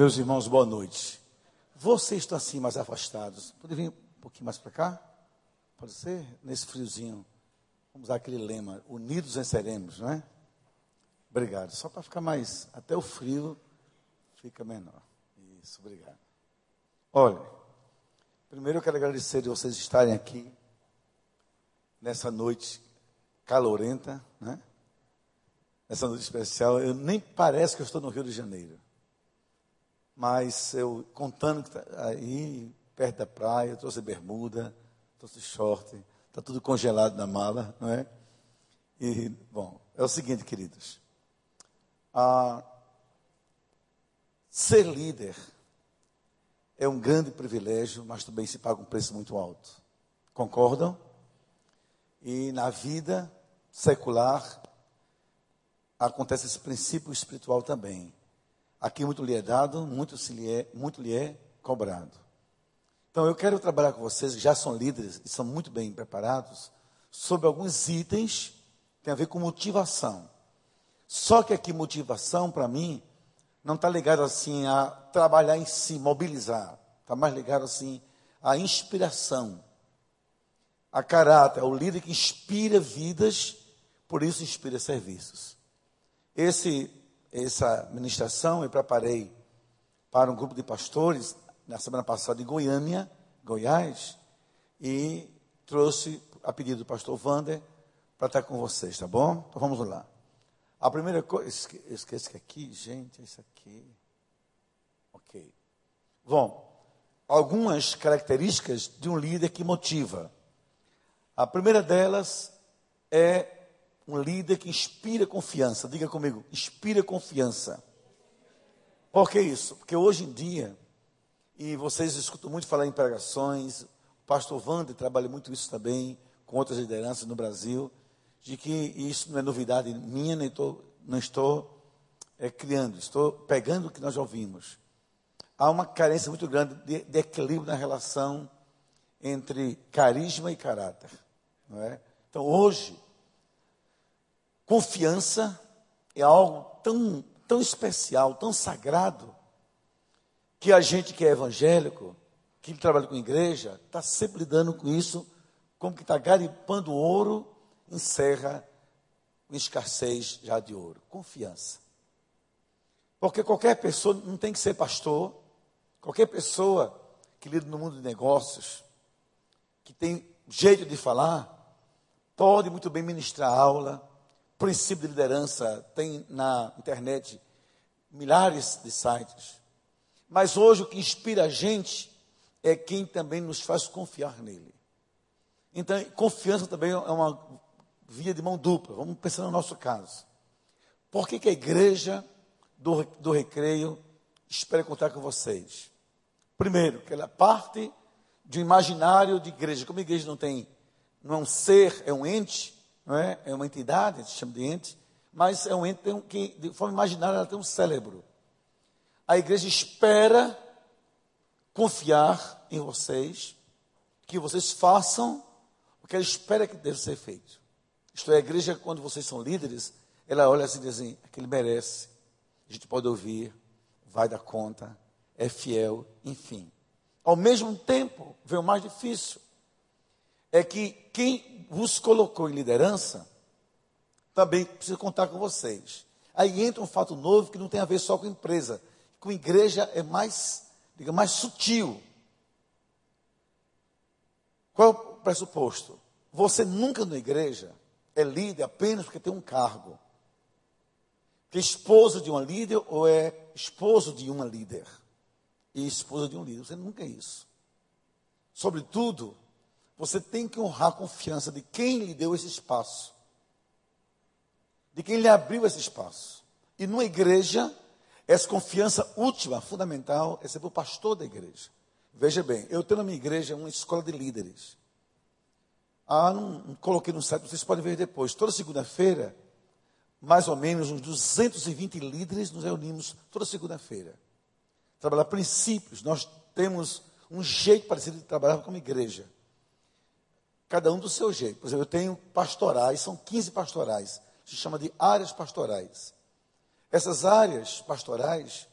Meus irmãos, boa noite. Vocês estão assim mais afastados. Pode vir um pouquinho mais para cá? Pode ser? Nesse friozinho. Vamos usar aquele lema: Unidos venceremos, não é? Obrigado. Só para ficar mais. Até o frio fica menor. Isso, obrigado. Olha, primeiro eu quero agradecer de vocês estarem aqui nessa noite calorenta, né? Nessa noite especial. Eu nem parece que eu estou no Rio de Janeiro. Mas eu contando que tá aí perto da praia, trouxe bermuda, trouxe short, está tudo congelado na mala, não é? E, bom, é o seguinte, queridos. Ser líder é um grande privilégio, mas também se paga um preço muito alto. Concordam? E na vida secular acontece esse princípio espiritual também. Aqui muito lhe é dado, muito, se lhe é, muito lhe é cobrado. Então eu quero trabalhar com vocês, que já são líderes e são muito bem preparados, sobre alguns itens que têm a ver com motivação. Só que aqui motivação, para mim, não está ligado assim a trabalhar em si, mobilizar. Está mais ligado assim à inspiração, a caráter, ao líder que inspira vidas, por isso inspira serviços. Esse essa ministração eu preparei para um grupo de pastores na semana passada em Goiânia, Goiás, e trouxe a pedido do pastor Vander para estar com vocês, tá bom? Então vamos lá. A primeira coisa, esque, esqueci que aqui, gente, é isso aqui. Ok. Bom, algumas características de um líder que motiva. A primeira delas é um líder que inspira confiança. Diga comigo, inspira confiança. Por que isso? Porque hoje em dia, e vocês escutam muito falar em pregações, o pastor Wander trabalha muito isso também, com outras lideranças no Brasil, de que isso não é novidade minha, nem tô, não estou é, criando, estou pegando o que nós ouvimos. Há uma carência muito grande de, de equilíbrio na relação entre carisma e caráter. É? Então, hoje, Confiança é algo tão, tão especial, tão sagrado, que a gente que é evangélico, que trabalha com igreja, está sempre lidando com isso, como que está garipando ouro em serra, escassez já de ouro. Confiança. Porque qualquer pessoa não tem que ser pastor, qualquer pessoa que lida no mundo de negócios, que tem jeito de falar, pode muito bem ministrar aula, princípio de liderança, tem na internet milhares de sites. Mas hoje o que inspira a gente é quem também nos faz confiar nele. Então, confiança também é uma via de mão dupla. Vamos pensar no nosso caso. Por que, que a igreja do, do recreio espera contar com vocês? Primeiro, que ela parte de um imaginário de igreja. Como a igreja não tem, não é um ser, é um ente, não é? É uma entidade, a gente chama de ente, mas é um ente que, de forma imaginária, ela tem um cérebro. A igreja espera confiar em vocês, que vocês façam o que ela espera que deve ser feito. Isto é, a igreja, quando vocês são líderes, ela olha assim e diz assim, aquele merece, a gente pode ouvir, vai dar conta, é fiel, enfim. Ao mesmo tempo, vem o mais difícil, é que quem vos colocou em liderança também precisa contar com vocês. Aí entra um fato novo que não tem a ver só com empresa. Com igreja é mais, diga, mais sutil. Qual é o pressuposto? Você nunca na igreja é líder apenas porque tem um cargo. Que é esposo de uma líder ou é esposo de uma líder. E esposa de um líder. Você nunca é isso. Sobretudo, você tem que honrar a confiança de quem lhe deu esse espaço, de quem lhe abriu esse espaço. E numa igreja, essa confiança última, fundamental, é ser o pastor da igreja. Veja bem, eu tenho na minha igreja uma escola de líderes. Ah, não, não coloquei no site, vocês podem ver depois. Toda segunda-feira, mais ou menos uns 220 líderes nos reunimos toda segunda-feira. Trabalhar princípios. Nós temos um jeito parecido de trabalhar como igreja cada um do seu jeito. Por exemplo, eu tenho pastorais, são 15 pastorais, se chama de áreas pastorais. Essas áreas pastorais,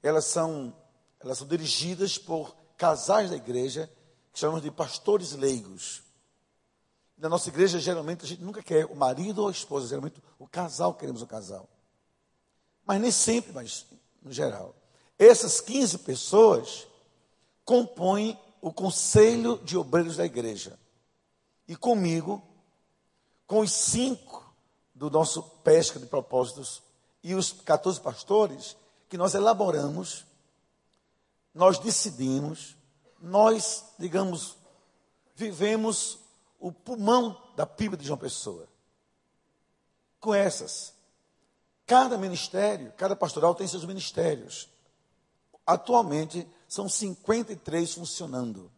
elas são, elas são dirigidas por casais da igreja, que chamamos de pastores leigos. Na nossa igreja, geralmente, a gente nunca quer o marido ou a esposa, geralmente o casal, queremos o casal. Mas nem sempre, mas no geral. Essas 15 pessoas compõem o conselho de obreiros da igreja. E comigo, com os cinco do nosso pesca de propósitos e os 14 pastores, que nós elaboramos, nós decidimos, nós, digamos, vivemos o pulmão da PIB de João Pessoa. Com essas. Cada ministério, cada pastoral tem seus ministérios. Atualmente, são 53 funcionando.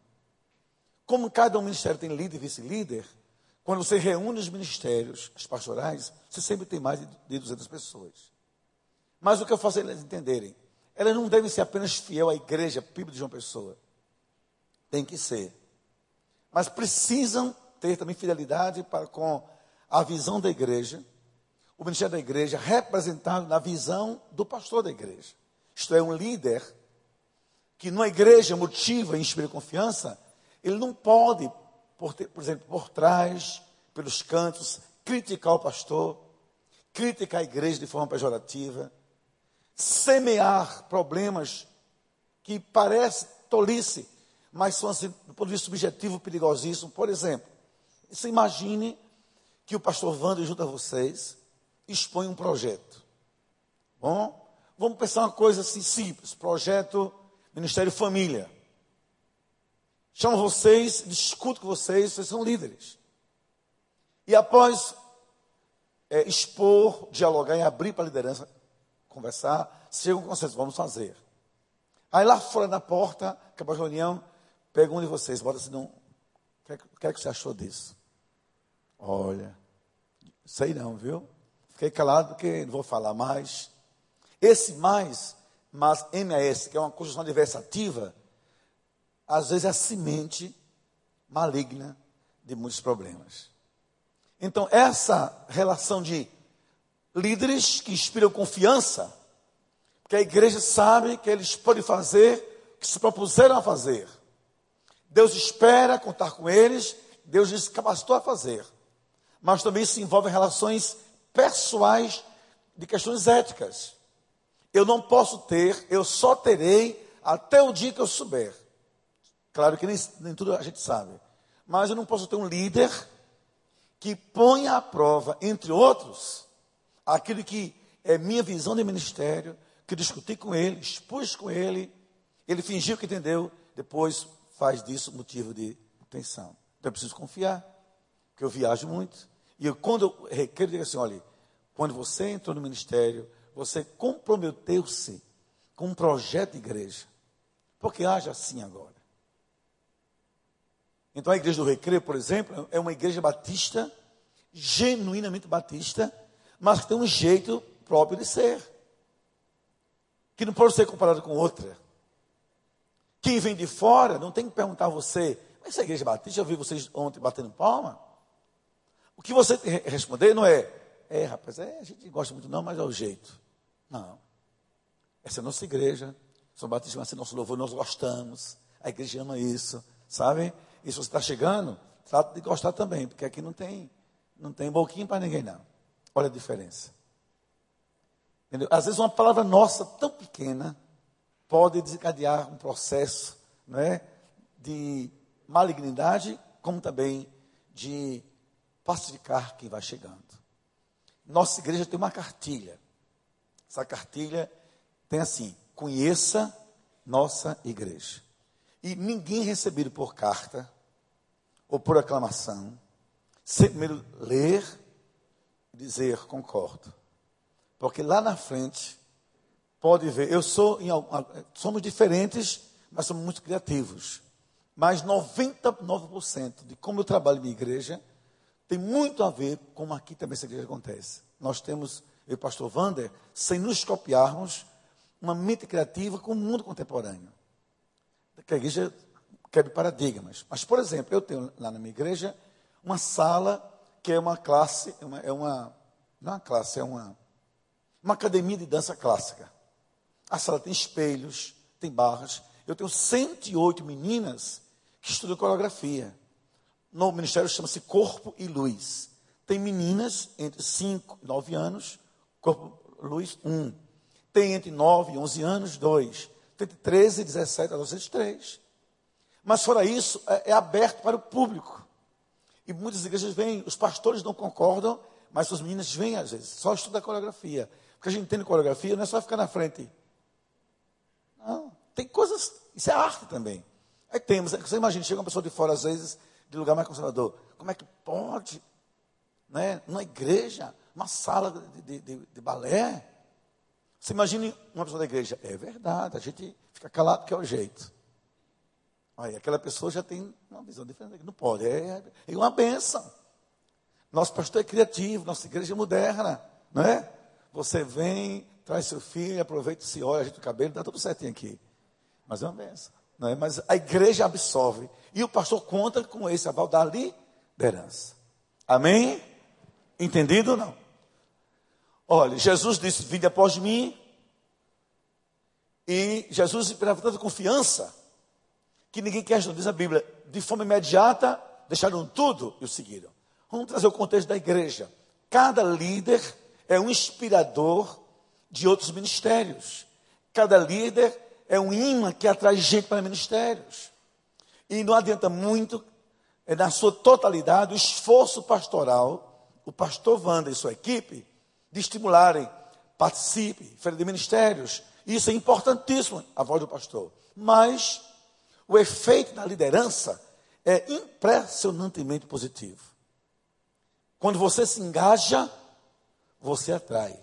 Como cada um ministério tem líder e vice-líder, quando você reúne os ministérios, as pastorais, você sempre tem mais de 200 pessoas. Mas o que eu faço é eles entenderem, elas não devem ser apenas fiel à igreja, PIB de João Pessoa. Tem que ser. Mas precisam ter também fidelidade para com a visão da igreja, o ministério da igreja representado na visão do pastor da igreja. Isto é, um líder que numa igreja motiva e inspira confiança, ele não pode, por, ter, por exemplo, por trás, pelos cantos, criticar o pastor, criticar a igreja de forma pejorativa, semear problemas que parece tolice, mas são, assim, do ponto de vista subjetivo, perigosíssimo. Por exemplo, você imagine que o pastor Wander, junto a vocês, expõe um projeto. Bom, vamos pensar uma coisa assim simples: projeto Ministério Família. Chamo vocês, discuto com vocês, vocês são líderes. E após é, expor, dialogar e abrir para a liderança, conversar, chegam com vocês, vamos fazer. Aí lá fora na porta, acabou a reunião, pergunto de vocês, bota assim, o que, que, é que você achou disso? Olha, sei não, viu? Fiquei calado porque não vou falar mais. Esse mais, mas MAS, que é uma construção adversativa, às vezes é a semente maligna de muitos problemas. Então, essa relação de líderes que inspiram confiança, que a igreja sabe que eles podem fazer o que se propuseram a fazer. Deus espera contar com eles, Deus lhes capacitou a fazer. Mas também se envolve relações pessoais de questões éticas. Eu não posso ter, eu só terei até o dia que eu souber. Claro que nem, nem tudo a gente sabe. Mas eu não posso ter um líder que ponha à prova, entre outros, aquilo que é minha visão de ministério, que discuti com ele, expus com ele, ele fingiu que entendeu, depois faz disso motivo de tensão. Então eu preciso confiar, porque eu viajo muito. E eu, quando eu requeiro, eu digo assim: olha, quando você entrou no ministério, você comprometeu-se com um projeto de igreja. Porque haja assim agora. Então a igreja do Recreio, por exemplo, é uma igreja batista, genuinamente batista, mas que tem um jeito próprio de ser. Que não pode ser comparado com outra. Quem vem de fora não tem que perguntar a você, mas essa igreja batista, eu vi vocês ontem batendo palma. O que você responder não é, é rapaz, é, a gente gosta muito não, mas é o jeito. Não. Essa é a nossa igreja. São Batista, mas é nosso louvor, nós gostamos. A igreja ama isso, sabe? E se você está chegando, trata de gostar também, porque aqui não tem, não tem boquinha para ninguém, não. Olha a diferença. Entendeu? Às vezes uma palavra nossa tão pequena pode desencadear um processo é, de malignidade, como também de pacificar quem vai chegando. Nossa igreja tem uma cartilha. Essa cartilha tem assim: conheça nossa igreja. E ninguém recebido por carta ou por aclamação, sem primeiro ler e dizer concordo. Porque lá na frente pode ver, eu sou em, somos diferentes, mas somos muito criativos. Mas 99% de como eu trabalho minha igreja tem muito a ver com como aqui também essa igreja acontece. Nós temos, eu e o pastor Wander, sem nos copiarmos, uma mente criativa com o mundo contemporâneo. Que a igreja quebre paradigmas. Mas, por exemplo, eu tenho lá na minha igreja uma sala que é uma classe, é uma, não é uma classe, é uma, uma academia de dança clássica. A sala tem espelhos, tem barras. Eu tenho 108 meninas que estudam coreografia. No ministério chama-se Corpo e Luz. Tem meninas entre 5 e 9 anos, Corpo Luz 1. Tem entre 9 e 11 anos, 2. Tem entre 13 e 17 adolescentes, 3. Mas fora isso, é, é aberto para o público. E muitas igrejas vêm, os pastores não concordam, mas os meninos vêm às vezes, só estudar coreografia. Porque a gente entende coreografia, não é só ficar na frente. Não, tem coisas, isso é arte também. Aí temos, você imagina, chega uma pessoa de fora, às vezes, de lugar mais conservador. Como é que pode, né, numa igreja, uma sala de, de, de, de balé? Você imagine uma pessoa da igreja. É verdade, a gente fica calado que é o jeito. Aí aquela pessoa já tem uma visão diferente. Não pode, é, é uma benção. Nosso pastor é criativo, nossa igreja é moderna, não é? Você vem, traz seu filho, aproveita, se olha, ajeita o cabelo, dá tudo certinho aqui. Mas é uma benção. Não é? Mas a igreja absorve. E o pastor conta com esse aval da liderança. Amém? Entendido ou não? Olha, Jesus disse: Vinde após mim. E Jesus esperava tanta confiança que ninguém questionou, diz a Bíblia, de forma imediata, deixaram tudo e o seguiram. Vamos trazer o contexto da igreja. Cada líder é um inspirador de outros ministérios. Cada líder é um imã que atrai gente para ministérios. E não adianta muito, é, na sua totalidade, o esforço pastoral, o pastor Wanda e sua equipe, de estimularem, participe, feira de ministérios. Isso é importantíssimo, a voz do pastor. Mas o efeito da liderança é impressionantemente positivo. Quando você se engaja, você atrai.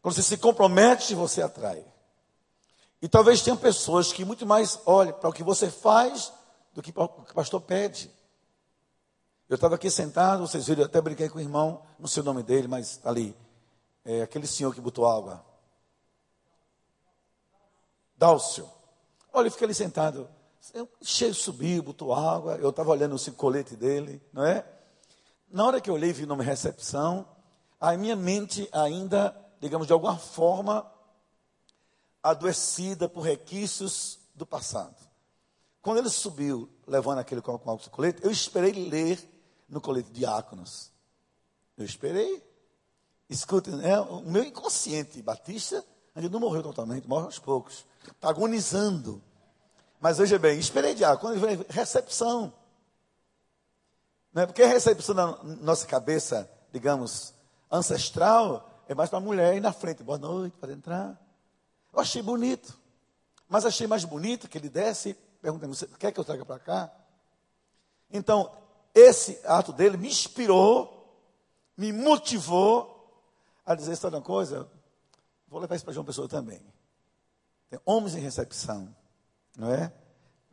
Quando você se compromete, você atrai. E talvez tenha pessoas que muito mais olhem para o que você faz do que para o que o pastor pede. Eu estava aqui sentado, vocês viram, eu até brinquei com o irmão, não sei o nome dele, mas tá ali. É aquele senhor que botou água. Dálcio. Olha, ele fica ali sentado. Cheio subiu, botou água, eu estava olhando o colete dele, não é? Na hora que eu olhei e vi o nome recepção, a minha mente ainda, digamos, de alguma forma, adoecida por requisitos do passado. Quando ele subiu, levando aquele com o colete, eu esperei ler no colete diáconos. Eu esperei. Escuta, é, o meu inconsciente batista ainda não morreu totalmente, morre aos poucos. Está agonizando. Mas veja bem, esperei de quando vem recepção. Não é? Porque a recepção na nossa cabeça, digamos, ancestral, é mais para a mulher ir na frente. Boa noite, pode entrar. Eu achei bonito. Mas achei mais bonito que ele desce, perguntando, você quer que eu traga para cá? Então, esse ato dele me inspirou, me motivou a dizer, sabe uma coisa? Vou levar isso para João Pessoa também. Tem homens em recepção não é?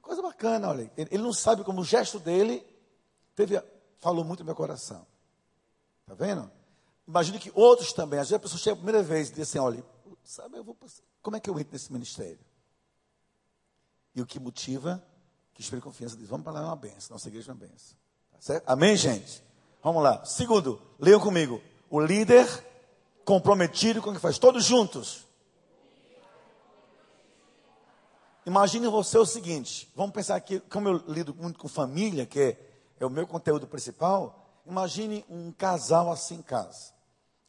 Coisa bacana, olha. Ele não sabe como o gesto dele teve, falou muito no meu coração. Está vendo? Imagine que outros também. Às vezes a pessoa chega a primeira vez e diz assim: olha, sabe, eu vou, como é que eu entro nesse ministério? E o que motiva, que espere confiança, diz: vamos para lá, é uma benção. Nossa igreja é uma benção. Tá? Amém, gente? Vamos lá. Segundo, leiam comigo. O líder comprometido com o que faz. Todos juntos. Imagine você o seguinte: vamos pensar aqui, como eu lido muito com família, que é, é o meu conteúdo principal. Imagine um casal assim em casa.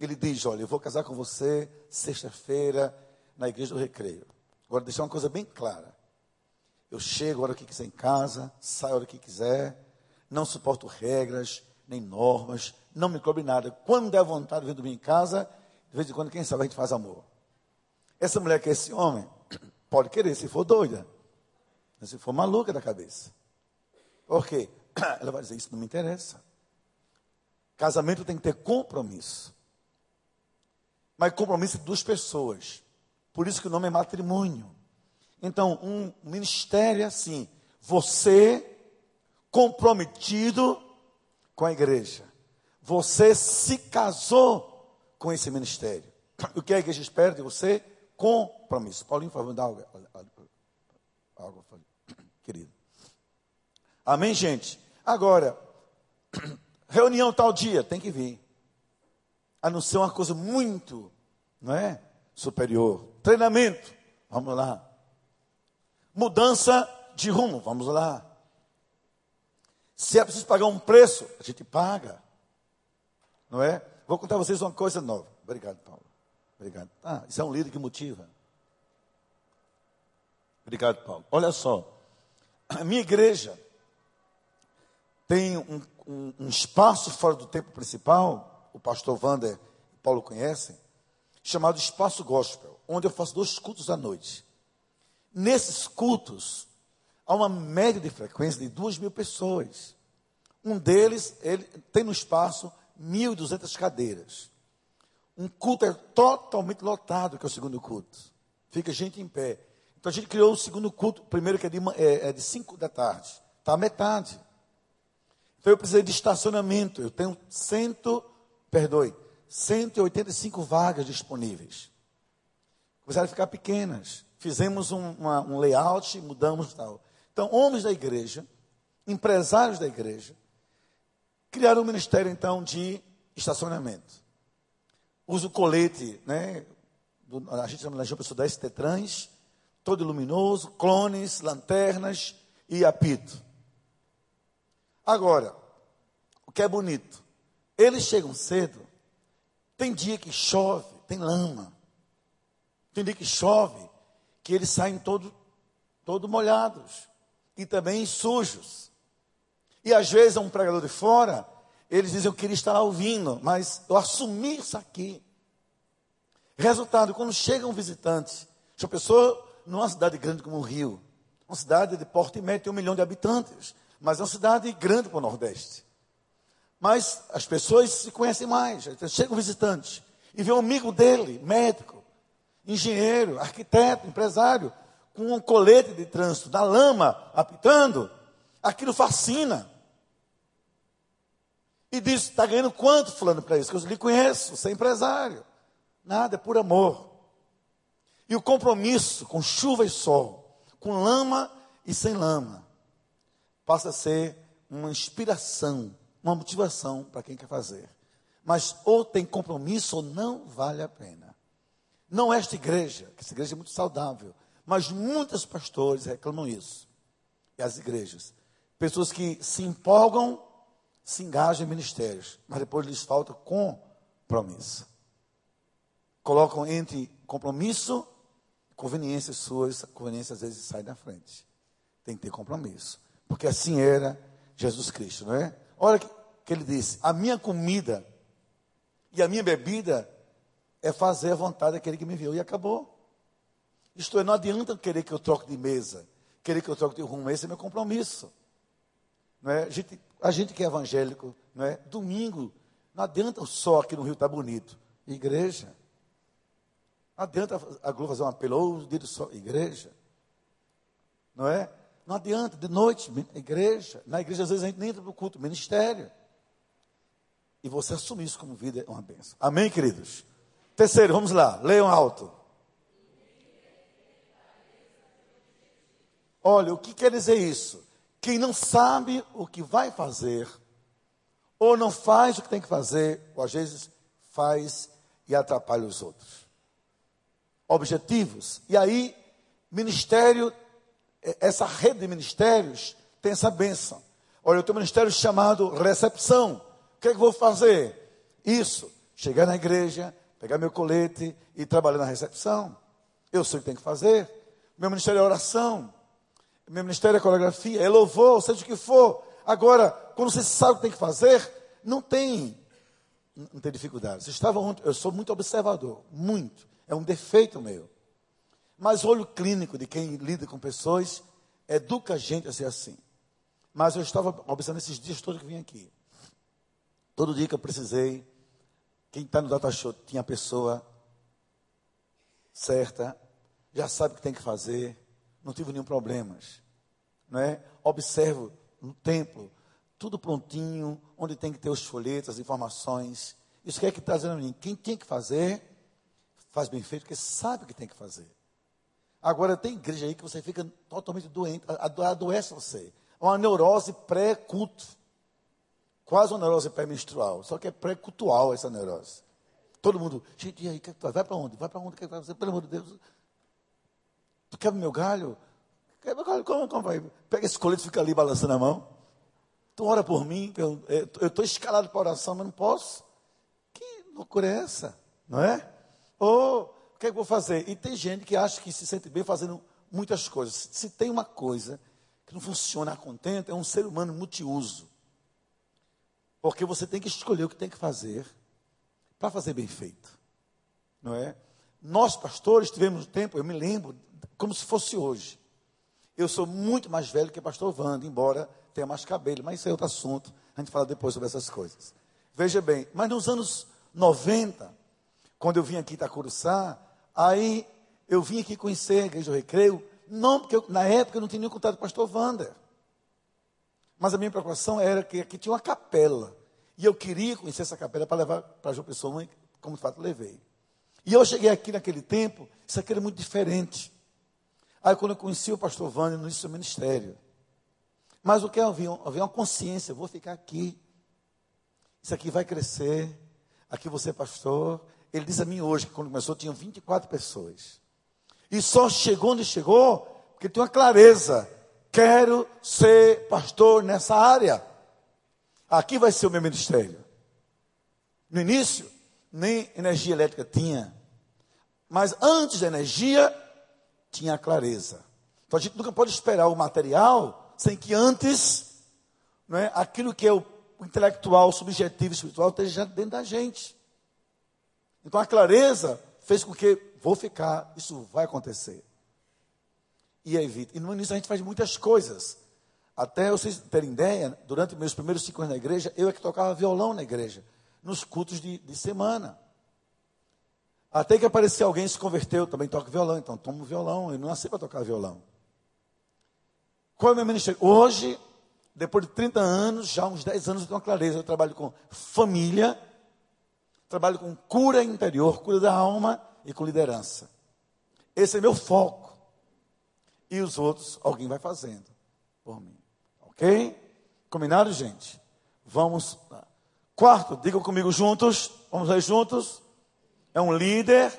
Ele diz: Olha, eu vou casar com você sexta-feira na igreja do recreio. Agora, deixar uma coisa bem clara. Eu chego a hora que quiser em casa, saio a hora que quiser, não suporto regras, nem normas, não me cobre nada. Quando der vontade de vir dormir em casa, de vez em quando, quem sabe a gente faz amor. Essa mulher que é esse homem, Pode querer, se for doida. Se for maluca da cabeça. Por quê? Ela vai dizer, isso não me interessa. Casamento tem que ter compromisso. Mas compromisso de duas pessoas. Por isso que o nome é matrimônio. Então, um ministério é assim. Você comprometido com a igreja. Você se casou com esse ministério. O que a igreja espera de você? Compromisso. Paulinho, por favor, dá algo, algo, querido. Amém, gente? Agora, reunião tal dia, tem que vir. A não ser uma coisa muito, não é? Superior. Treinamento, Vamos lá. Mudança de rumo, vamos lá. Se é preciso pagar um preço, a gente paga. Não é? Vou contar a vocês uma coisa nova. Obrigado, Paulo. Obrigado. Ah, isso é um líder que motiva. Obrigado, Paulo. Olha só. A minha igreja tem um, um, um espaço fora do templo principal, o pastor Wander e Paulo conhecem, chamado Espaço Gospel, onde eu faço dois cultos à noite. Nesses cultos, há uma média de frequência de duas mil pessoas. Um deles, ele tem no espaço 1.200 cadeiras. Um culto é totalmente lotado, que é o segundo culto. Fica gente em pé. Então a gente criou o segundo culto, o primeiro que é de, é, é de 5 da tarde. Está a metade. Então eu precisei de estacionamento. Eu tenho cento, perdoe, 185 vagas disponíveis. Começaram a ficar pequenas. Fizemos um, uma, um layout, mudamos tal. Então, homens da igreja, empresários da igreja, criaram um ministério, então, de estacionamento. Usa o colete, né? Do, a gente chama na Pessoa da ST Trans, todo luminoso, clones, lanternas e apito. Agora, o que é bonito, eles chegam cedo, tem dia que chove, tem lama. Tem dia que chove, que eles saem todo, todo molhados e também sujos. E às vezes um pregador de fora, eles dizem, eu queria estar lá ouvindo, mas eu assumi isso aqui. Resultado, quando chega um visitante, uma pessoa numa cidade grande como o Rio, uma cidade de porte médio, tem um milhão de habitantes, mas é uma cidade grande para o Nordeste. Mas as pessoas se conhecem mais. Chega um visitante e vê um amigo dele, médico, engenheiro, arquiteto, empresário, com um colete de trânsito na lama, apitando. Aquilo fascina. E diz: está ganhando quanto, fulano, para isso? Que eu lhe conheço, você é empresário. Nada, é por amor. E o compromisso com chuva e sol, com lama e sem lama, passa a ser uma inspiração uma motivação para quem quer fazer. Mas ou tem compromisso ou não vale a pena. Não esta igreja, que essa igreja é muito saudável, mas muitos pastores reclamam isso. E as igrejas. Pessoas que se empolgam, se engajam em ministérios, mas depois lhes falta compromisso. Colocam entre compromisso conveniências suas, conveniência às vezes sai da frente. Tem que ter compromisso. Porque assim era Jesus Cristo, não é? Olha que, que ele disse: A minha comida e a minha bebida é fazer a vontade daquele que me enviou. E acabou. Isto é, não adianta querer que eu troque de mesa, querer que eu troque de rumo. Esse é meu compromisso. Não é? a, gente, a gente que é evangélico, não é? domingo, não adianta o sol aqui no Rio estar tá bonito. Igreja. Adianta a Globo fazer um apelo, dia sol, igreja. Não é? Não adianta, de noite, igreja. Na igreja, às vezes, a gente nem entra para o culto, ministério. E você assumir isso como vida é uma benção. Amém, queridos? Terceiro, vamos lá, leiam alto. Olha, o que quer dizer isso? Quem não sabe o que vai fazer, ou não faz o que tem que fazer, ou às vezes faz e atrapalha os outros. Objetivos. E aí, ministério é, essa rede de ministérios tem essa benção. Olha, eu tenho um ministério chamado recepção. O que é que eu vou fazer? Isso, chegar na igreja, pegar meu colete e trabalhar na recepção. Eu sei o que tem que fazer. Meu ministério é oração. Meu ministério é coreografia, é louvor, seja o que for. Agora, quando você sabe o que tem que fazer, não tem, não tem dificuldade. Você estava ontem, eu sou muito observador, muito. É um defeito meu. Mas o olho clínico de quem lida com pessoas educa a gente a ser assim. Mas eu estava observando esses dias todos que vim aqui. Todo dia que eu precisei, quem está no data show tinha a pessoa certa, já sabe o que tem que fazer, não tive nenhum problema. Não é? Observo no templo, tudo prontinho, onde tem que ter os folhetos, as informações. Isso que é que está dizendo a mim? Quem tem que fazer, faz bem feito, porque sabe o que tem que fazer. Agora, tem igreja aí que você fica totalmente doente, adoece você. Uma neurose pré-culto. Quase uma neurose pré-menstrual. Só que é pré-cultual essa neurose. Todo mundo, gente, e aí, vai para onde? Vai para onde? Quer fazer? Pelo amor de Deus. Tu quebra meu galho? Quebra meu galho, como, como vai? Pega esse colete e fica ali balançando a mão. Tu ora por mim, eu estou escalado para oração, mas não posso. Que loucura é essa? Não é? Ou, o que, é que eu vou fazer? E tem gente que acha que se sente bem fazendo muitas coisas. Se tem uma coisa que não funciona a contento, é um ser humano multiuso. Porque você tem que escolher o que tem que fazer para fazer bem feito. Não é? Nós, pastores, tivemos tempo, eu me lembro, como se fosse hoje. Eu sou muito mais velho que o pastor Wanda, embora tenha mais cabelo, mas isso é outro assunto. A gente fala depois sobre essas coisas. Veja bem, mas nos anos 90, quando eu vim aqui em Itacuruçá, aí eu vim aqui conhecer a Igreja do Recreio, não, porque eu, na época eu não tinha nenhum contato com o pastor Wander. Mas a minha preocupação era que aqui tinha uma capela. E eu queria conhecer essa capela para levar para João Pessoa, como de fato levei. E eu cheguei aqui naquele tempo, isso aqui era muito diferente. Aí quando eu conheci o pastor Wander no início do ministério. Mas o que havia? Havia uma consciência, eu vou ficar aqui. Isso aqui vai crescer. Aqui você é pastor. Ele diz a mim hoje, que quando começou, tinham 24 pessoas. E só chegou onde chegou, porque tem uma clareza. Quero ser pastor nessa área. Aqui vai ser o meu ministério. No início, nem energia elétrica tinha. Mas antes da energia, tinha a clareza. Então a gente nunca pode esperar o material sem que antes, não é, aquilo que é o intelectual, subjetivo, espiritual, esteja dentro da gente. Então a clareza fez com que vou ficar, isso vai acontecer. E evita. E no início a gente faz muitas coisas. Até vocês terem ideia, durante meus primeiros cinco anos na igreja, eu é que tocava violão na igreja, nos cultos de, de semana. Até que apareceu alguém se converteu, também toca violão, então tomo violão, eu não nasci para tocar violão. Qual é o meu ministério? Hoje, depois de 30 anos, já uns 10 anos eu tenho uma clareza, eu trabalho com família, trabalho com cura interior, cura da alma e com liderança. Esse é meu foco. E os outros, alguém vai fazendo por mim. Ok? Combinado, gente? Vamos lá. Quarto, digam comigo juntos. Vamos ler juntos. É um líder.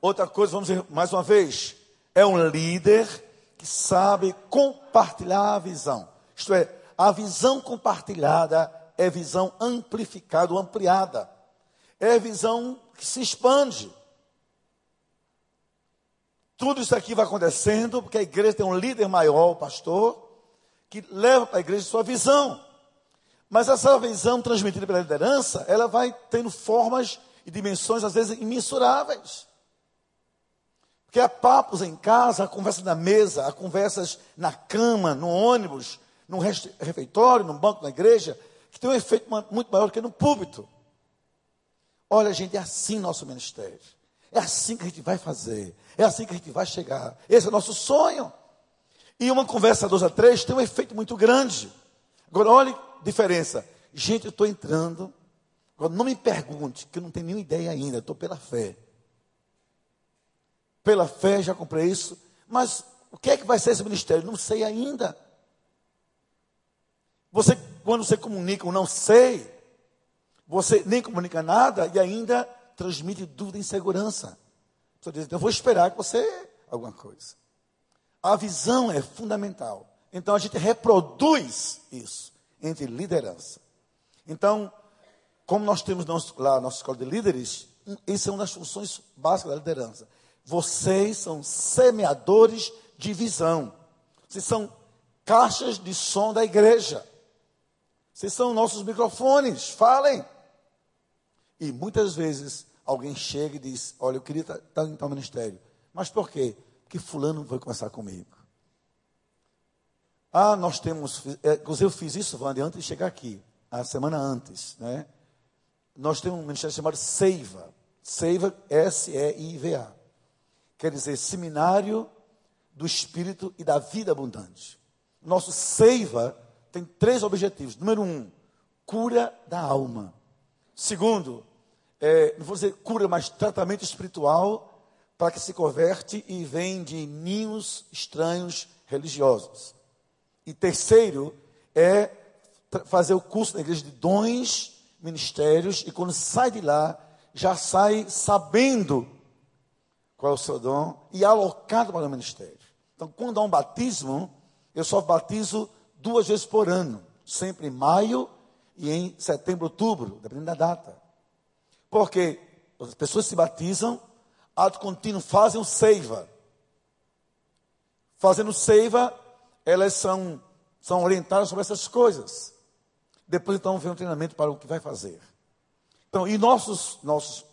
Outra coisa, vamos dizer mais uma vez. É um líder que sabe compartilhar a visão. Isto é, a visão compartilhada é visão amplificada, ampliada. É visão que se expande. Tudo isso aqui vai acontecendo porque a igreja tem um líder maior, o pastor, que leva para a igreja sua visão. Mas essa visão transmitida pela liderança, ela vai tendo formas e dimensões, às vezes, imensuráveis. Porque há papos em casa, há conversas na mesa, há conversas na cama, no ônibus, no refeitório, no banco da igreja, que tem um efeito muito maior que no púlpito. Olha, gente, é assim nosso ministério. É assim que a gente vai fazer. É assim que a gente vai chegar. Esse é o nosso sonho. E uma conversa dois a três tem um efeito muito grande. Agora, olha a diferença. Gente, eu estou entrando. Agora, não me pergunte, que eu não tenho nenhuma ideia ainda. Estou pela fé. Pela fé, já comprei isso. Mas o que é que vai ser esse ministério? Não sei ainda. Você, quando você comunica um não sei, você nem comunica nada e ainda transmite dúvida e insegurança. Você diz, então eu vou esperar que você alguma coisa. A visão é fundamental. Então a gente reproduz isso entre liderança. Então, como nós temos lá a nossa escola de líderes, isso é uma das funções básicas da liderança. Vocês são semeadores de visão. Vocês são caixas de som da igreja. Vocês são nossos microfones, falem. E muitas vezes alguém chega e diz: Olha, eu queria estar tá, em tal ministério. Mas por quê? Porque Fulano vai começar comigo. Ah, nós temos. É, inclusive, eu fiz isso, Wander, antes de chegar aqui, a semana antes. Né? Nós temos um ministério chamado Seiva. Seiva, S-E-I-V-A. Quer dizer, Seminário do Espírito e da Vida Abundante. Nosso Seiva tem três objetivos. Número um, cura da alma. Segundo, é, não vou dizer cura, mas tratamento espiritual para que se converte e vem de ninhos estranhos religiosos. E terceiro, é fazer o curso na igreja de dons, ministérios, e quando sai de lá, já sai sabendo qual é o seu dom, e alocado para o ministério. Então, quando há um batismo, eu só batizo duas vezes por ano, sempre em maio e em setembro, outubro, dependendo da data. Porque as pessoas se batizam, ato contínuo, fazem o seiva. Fazendo seiva, elas são, são orientadas sobre essas coisas. Depois, então, vem um treinamento para o que vai fazer. Então, e nossos, nossos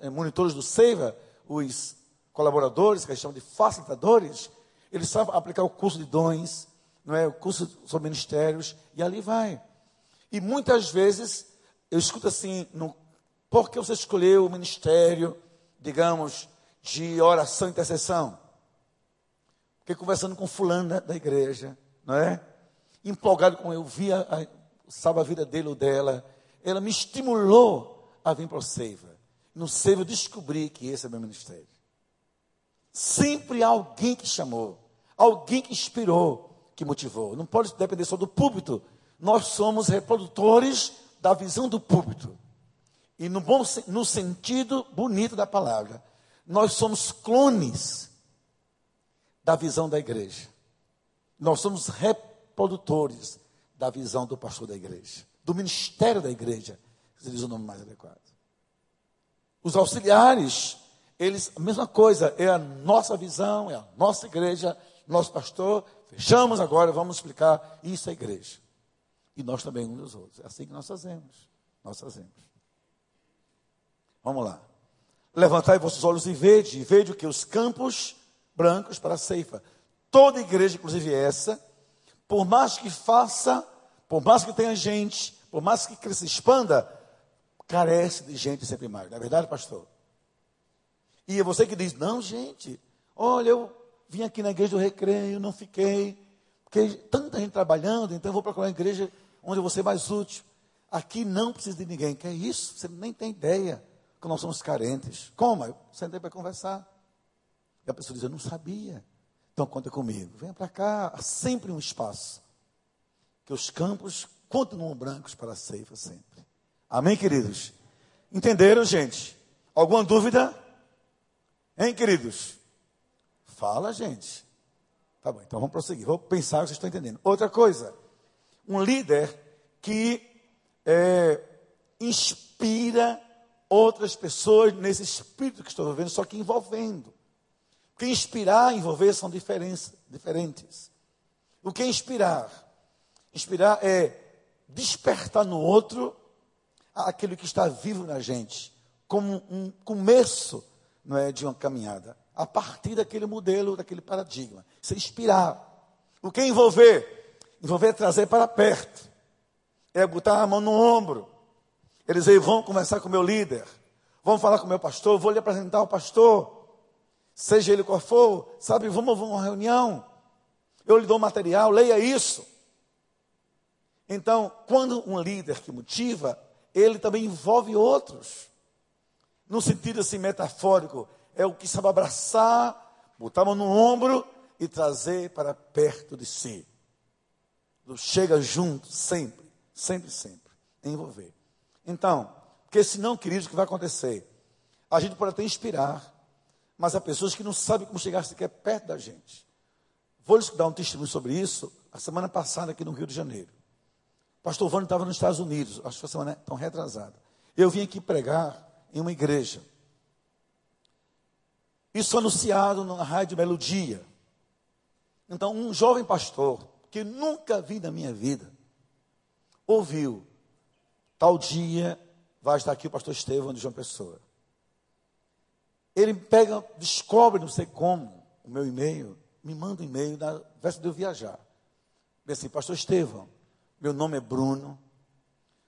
eh, monitores do Seiva, os colaboradores, que a gente chama de facilitadores, eles sabem aplicar o curso de dons, não é? o curso sobre ministérios, e ali vai. E muitas vezes eu escuto assim, no, por que você escolheu o ministério, digamos, de oração e intercessão? Fiquei conversando com fulano da, da igreja, não é? Empolgado com eu via, a, sabe a vida dele ou dela, ela me estimulou a vir para o Seiva. No Seiva eu descobri que esse é meu ministério. Sempre alguém que chamou, alguém que inspirou, que motivou. Não pode depender só do púlpito. Nós somos reprodutores da visão do púlpito. E no, bom, no sentido bonito da palavra, nós somos clones da visão da igreja. Nós somos reprodutores da visão do pastor da igreja, do ministério da igreja, se diz o nome mais adequado. Os auxiliares, eles, a mesma coisa, é a nossa visão, é a nossa igreja, nosso pastor. Fechamos agora, vamos explicar isso à igreja. E nós também uns dos outros. É assim que nós fazemos. Nós fazemos. Vamos lá. Levantai vossos olhos e vede, e vede o que os campos brancos para a ceifa. Toda igreja, inclusive essa, por mais que faça, por mais que tenha gente, por mais que se expanda, carece de gente sempre mais. Não é verdade, pastor? E é você que diz, não, gente, olha, eu vim aqui na igreja do recreio, não fiquei, porque tanta gente trabalhando, então eu vou procurar uma igreja onde eu vou ser mais útil. Aqui não precisa de ninguém. Que é isso? Você nem tem ideia que nós somos carentes. Como? Eu sentei para conversar. E a pessoa diz, eu não sabia. Então conta comigo. Venha para cá. Há sempre um espaço. Que os campos continuam brancos para a ceifa sempre. Amém, queridos? Entenderam, gente? Alguma dúvida? Hein, queridos? Fala, gente. Tá bom, então vamos prosseguir. Vou pensar que vocês estão entendendo. Outra coisa. Um líder que é, inspira outras pessoas nesse espírito que estou vivendo, só que envolvendo. Porque inspirar e envolver são diferentes. O que é inspirar? Inspirar é despertar no outro aquilo que está vivo na gente, como um começo não é, de uma caminhada, a partir daquele modelo, daquele paradigma. Isso é inspirar. O que é envolver? Envolver é trazer para perto, é botar a mão no ombro. Eles aí vão conversar com o meu líder, vão falar com o meu pastor, vou lhe apresentar o pastor seja ele qual for, sabe, vamos a uma reunião, eu lhe dou material, leia isso. Então, quando um líder que motiva, ele também envolve outros. No sentido assim metafórico, é o que sabe abraçar, botar a mão no ombro e trazer para perto de si. Chega junto, sempre, sempre, sempre. Envolver. Então, porque senão, queridos, o que vai acontecer? A gente pode até inspirar, mas há pessoas que não sabem como chegar sequer perto da gente. Vou lhes dar um testemunho sobre isso a semana passada aqui no Rio de Janeiro. O pastor Vânia estava nos Estados Unidos, acho que foi semana tão retrasada. Eu vim aqui pregar em uma igreja. Isso anunciado na rádio Melodia. Então, um jovem pastor, que nunca vi na minha vida, ouviu, tal dia vai estar aqui o pastor Estevão de João Pessoa. Ele pega, descobre, não sei como, o meu e-mail, me manda um e-mail na véspera de eu viajar. Diz assim, pastor Estevão, meu nome é Bruno,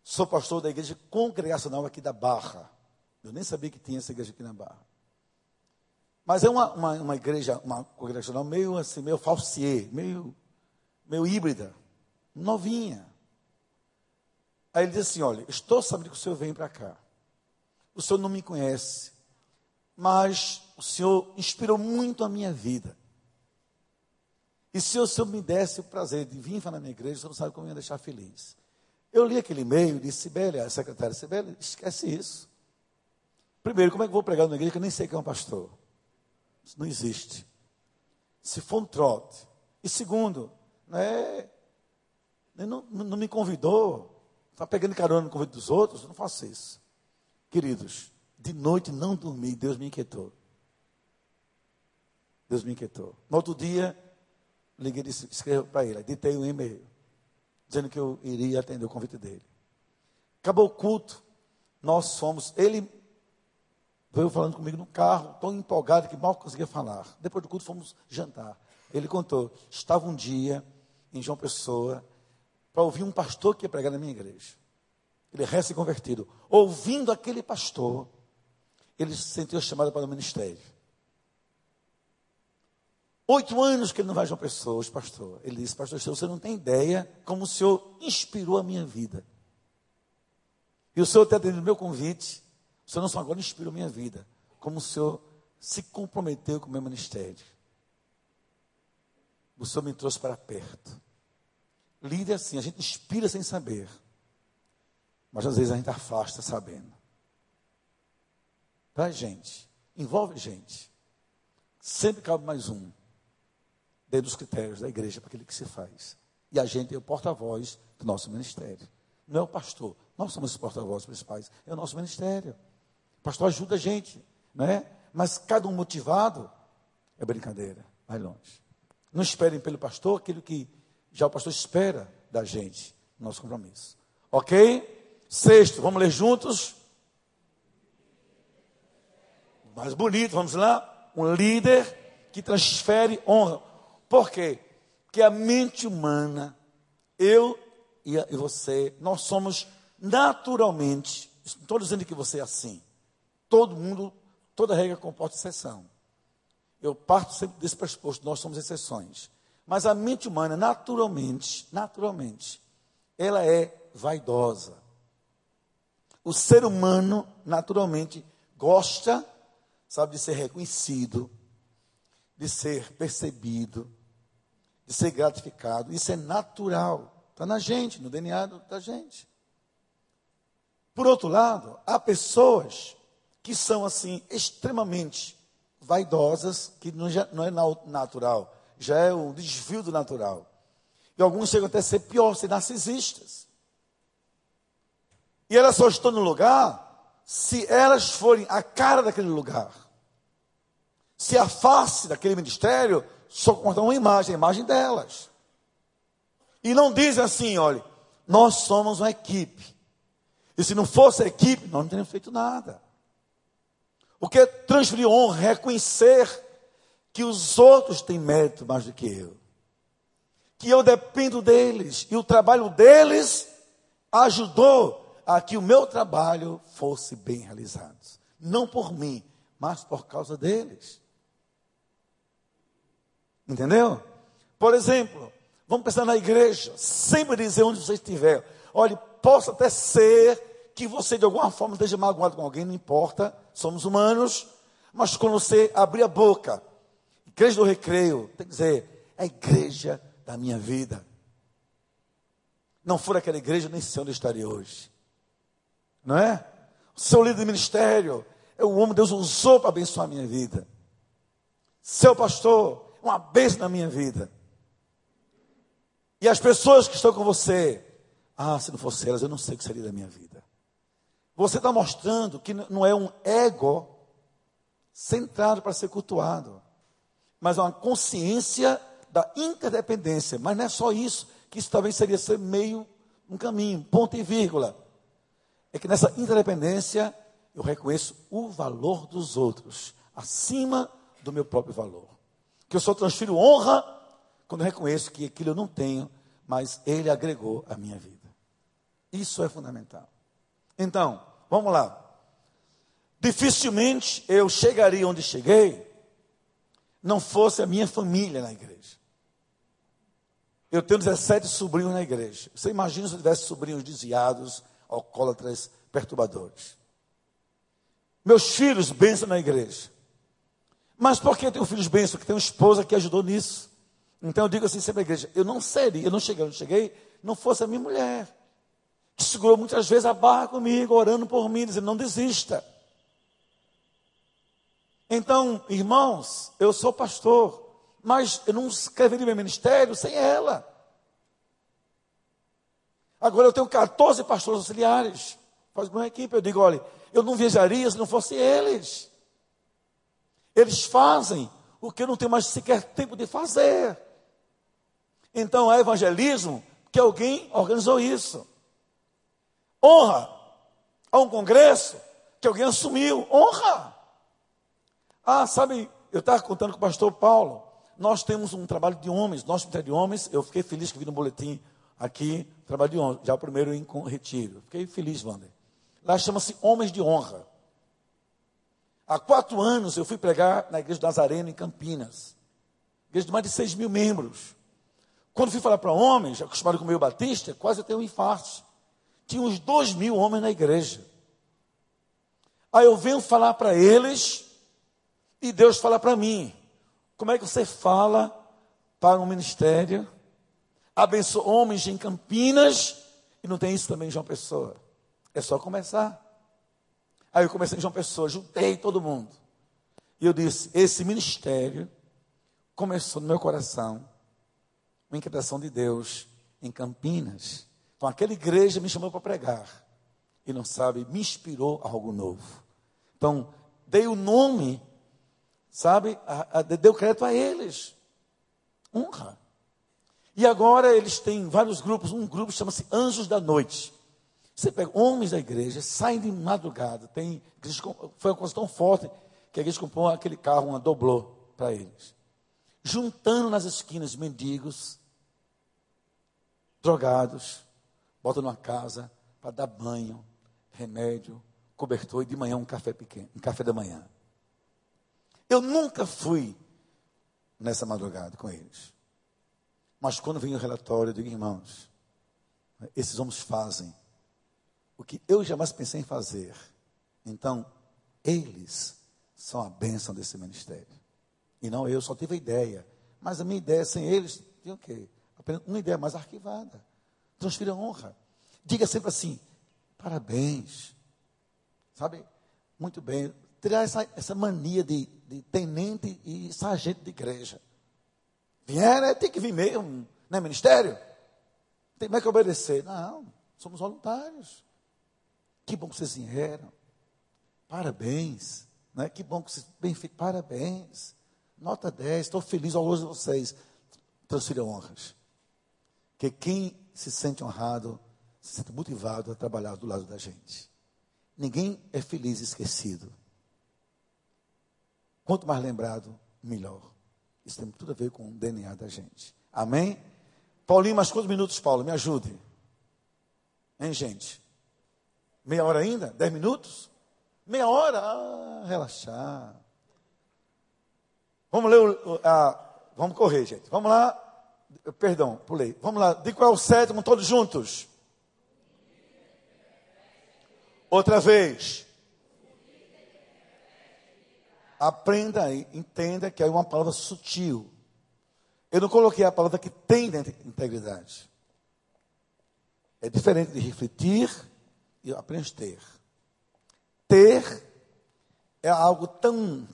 sou pastor da igreja congregacional aqui da Barra. Eu nem sabia que tinha essa igreja aqui na Barra. Mas é uma, uma, uma igreja, uma congregacional meio assim, meio falsier, meio, meio híbrida, novinha. Aí ele diz assim, olha, estou sabendo que o senhor vem para cá. O senhor não me conhece mas o Senhor inspirou muito a minha vida. E se o Senhor me desse o prazer de vir falar na minha igreja, o Senhor não sabe como eu ia deixar feliz. Eu li aquele e-mail e disse, Sibélia, a secretária Sibélia, esquece isso. Primeiro, como é que eu vou pregar numa igreja que eu nem sei quem é um pastor? Isso não existe. Se for um trote. E segundo, né, não, não me convidou, está pegando carona no convite dos outros, não faço isso. Queridos, de noite não dormi, Deus me inquietou. Deus me inquietou. No outro dia, liguei e escrevi para ele, ditei um e-mail, dizendo que eu iria atender o convite dele. Acabou o culto, nós fomos, ele veio falando comigo no carro, tão empolgado que mal conseguia falar. Depois do culto fomos jantar. Ele contou, estava um dia em João Pessoa para ouvir um pastor que ia pregar na minha igreja. Ele é recém-convertido. Ouvindo aquele pastor, ele se sentiu chamado para o ministério. Oito anos que ele não vai João Pessoa, pastor. Ele disse, pastor, você não tem ideia como o senhor inspirou a minha vida. E o senhor tem atendido meu convite. Senhor não só agora inspirou minha vida, como o senhor se comprometeu com o meu ministério. O senhor me trouxe para perto. Líder assim, a gente inspira sem saber. Mas às vezes a gente afasta sabendo. Traz gente, envolve gente. Sempre cabe mais um dentro dos critérios da igreja para aquilo que se faz. E a gente é o porta-voz do nosso ministério. Não é o pastor. Nós somos os porta-vozes principais. É o nosso ministério. Pastor ajuda a gente, não é? Mas cada um motivado é brincadeira. Vai longe. Não esperem pelo pastor aquilo que já o pastor espera da gente, nosso compromisso. Ok? Sexto, vamos ler juntos. Mais bonito, vamos lá. Um líder que transfere honra. Por quê? Porque a mente humana, eu e você, nós somos naturalmente, não estou dizendo que você é assim. Todo mundo, toda regra comporta exceção. Eu parto sempre desse pressuposto, nós somos exceções. Mas a mente humana, naturalmente, naturalmente, ela é vaidosa. O ser humano, naturalmente, gosta, sabe, de ser reconhecido, de ser percebido, de ser gratificado. Isso é natural. Está na gente, no DNA da gente. Por outro lado, há pessoas que são assim extremamente vaidosas, que não, já, não é natural, já é o desvio do natural. E alguns chegam até a ser pior, ser narcisistas. E elas só estão no lugar se elas forem a cara daquele lugar. Se a face daquele ministério só conta uma imagem, a imagem delas. E não dizem assim, olha, nós somos uma equipe. E se não fosse a equipe, nós não teríamos feito nada. O que é transferir honra, reconhecer que os outros têm mérito mais do que eu. Que eu dependo deles. E o trabalho deles ajudou a que o meu trabalho fosse bem realizado. Não por mim, mas por causa deles. Entendeu? Por exemplo, vamos pensar na igreja. Sempre dizer onde você estiver. Olha, possa até ser que você de alguma forma esteja magoado com alguém, não importa, somos humanos. Mas quando você abrir a boca Igreja do recreio, tem que dizer, é a igreja da minha vida. Não for aquela igreja, nem sei onde estaria hoje. Não é? O seu líder de ministério é o homem que Deus usou para abençoar a minha vida. Seu pastor, é uma bênção na minha vida. E as pessoas que estão com você, ah, se não fosse elas, eu não sei o que seria da minha vida. Você está mostrando que não é um ego centrado para ser cultuado mas é uma consciência da interdependência. Mas não é só isso, que isso talvez seria ser meio um caminho, ponto e vírgula. É que nessa interdependência eu reconheço o valor dos outros acima do meu próprio valor. Que eu só transfiro honra quando eu reconheço que aquilo eu não tenho, mas ele agregou à minha vida. Isso é fundamental. Então, vamos lá. Dificilmente eu chegaria onde cheguei não fosse a minha família na igreja. Eu tenho 17 sobrinhos na igreja. Você imagina se eu tivesse sobrinhos desviados, alcoólatras, perturbadores. Meus filhos bênção na igreja. Mas por que eu tenho filhos bênção? Porque tenho esposa que ajudou nisso. Então eu digo assim sempre à igreja, eu não seria, eu não cheguei, não cheguei, não fosse a minha mulher. Segurou muitas vezes a barra comigo, orando por mim, dizendo, não desista. Então, irmãos, eu sou pastor, mas eu não escreveria meu ministério sem ela. Agora eu tenho 14 pastores auxiliares. Faz uma equipe. Eu digo, olha, eu não viajaria se não fosse eles. Eles fazem o que eu não tenho mais sequer tempo de fazer. Então é evangelismo que alguém organizou isso. Honra a um congresso que alguém assumiu. Honra. Ah, sabe, eu estava contando com o pastor Paulo. Nós temos um trabalho de homens, nosso ministério de homens. Eu fiquei feliz que vi no boletim aqui, trabalho de homens, já o primeiro em retiro. Fiquei feliz, Wander. Lá chama-se Homens de Honra. Há quatro anos eu fui pregar na igreja do Nazareno, em Campinas. Igreja de mais de seis mil membros. Quando fui falar para homens, acostumado com o meio batista, quase tenho um infarto. Tinha uns dois mil homens na igreja. Aí eu venho falar para eles e Deus fala para mim. Como é que você fala para um ministério? Abençoa homens em Campinas e não tem isso também em João Pessoa. É só começar. Aí eu comecei em João Pessoa, juntei todo mundo. E eu disse: esse ministério começou no meu coração, uma inquietação de Deus em Campinas. Então aquela igreja me chamou para pregar. E não sabe, me inspirou a algo novo. Então, dei o nome, sabe, a, a, deu crédito a eles. Honra. E agora eles têm vários grupos. Um grupo chama-se Anjos da Noite. Você pega homens da igreja, saem de madrugada. Tem, foi uma coisa tão forte que a igreja comprou aquele carro, uma doblô para eles. Juntando nas esquinas mendigos, drogados, bota numa casa para dar banho, remédio, cobertor e de manhã um café pequeno, um café da manhã. Eu nunca fui nessa madrugada com eles. Mas quando vem o relatório, eu digo, irmãos, esses homens fazem o que eu jamais pensei em fazer. Então, eles são a bênção desse ministério. E não eu, só tive a ideia. Mas a minha ideia sem eles tinha o quê? Apenas uma ideia mais arquivada. Transfira honra. Diga sempre assim: parabéns. Sabe? Muito bem. Tirar essa, essa mania de, de tenente e sargento de igreja. Vier, é, tem que vir mesmo, não é ministério? Tem mais que obedecer. Não, somos voluntários. Que bom que vocês vieram. Parabéns. Né? Que bom que vocês. Bem. Parabéns. Nota 10. Estou feliz ao longe de vocês. Transfira honras. Que quem se sente honrado, se sente motivado a trabalhar do lado da gente. Ninguém é feliz esquecido. Quanto mais lembrado, melhor. Isso tem tudo a ver com o DNA da gente. Amém? Paulinho, mais quantos minutos, Paulo? Me ajude. Hein, gente? Meia hora ainda? Dez minutos? Meia hora? Ah, relaxar. Vamos ler o. Vamos correr, gente. Vamos lá. Perdão, pulei. Vamos lá. De qual é o sétimo, todos juntos? Outra vez. Aprenda aí, entenda que é uma palavra sutil. Eu não coloquei a palavra que tem integridade. É diferente de refletir e apenas ter. Ter é algo tão,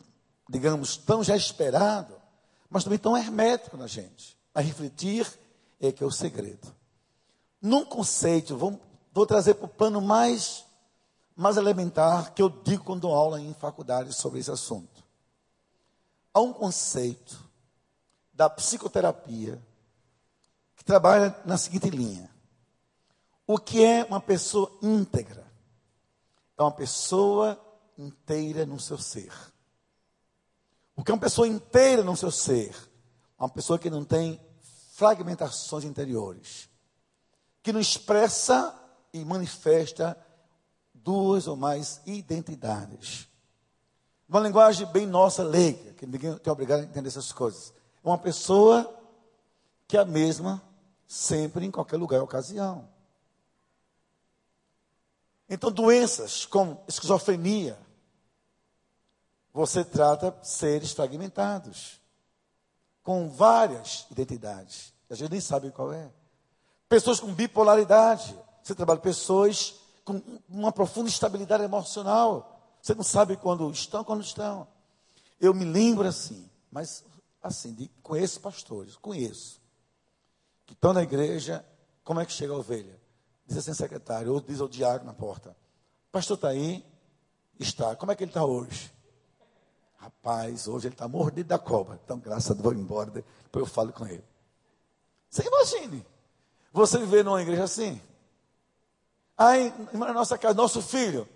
digamos, tão já esperado, mas também tão hermético na gente. A refletir é que é o segredo. Num conceito, vou, vou trazer para o plano mais, mais elementar que eu digo quando dou aula em faculdade sobre esse assunto. Há um conceito da psicoterapia que trabalha na seguinte linha: o que é uma pessoa íntegra? É uma pessoa inteira no seu ser. O que é uma pessoa inteira no seu ser? Uma pessoa que não tem fragmentações interiores, que não expressa e manifesta duas ou mais identidades. Uma linguagem bem nossa, leiga, que ninguém é obrigado a entender essas coisas. É uma pessoa que é a mesma sempre, em qualquer lugar e ocasião. Então, doenças como esquizofrenia, você trata seres fragmentados, com várias identidades. A gente nem sabe qual é. Pessoas com bipolaridade, você trabalha pessoas com uma profunda instabilidade emocional. Você não sabe quando estão, quando estão. Eu me lembro assim, mas assim, de, conheço pastores, conheço, que estão na igreja, como é que chega a ovelha? Diz assim, secretário, ou diz ao diácono na porta, pastor está aí? Está. Como é que ele está hoje? Rapaz, hoje ele está mordido da cobra. Então, graças a Deus, vou embora, depois eu falo com ele. Você imagine, você viver numa igreja assim. Aí, na nossa casa, nosso filho,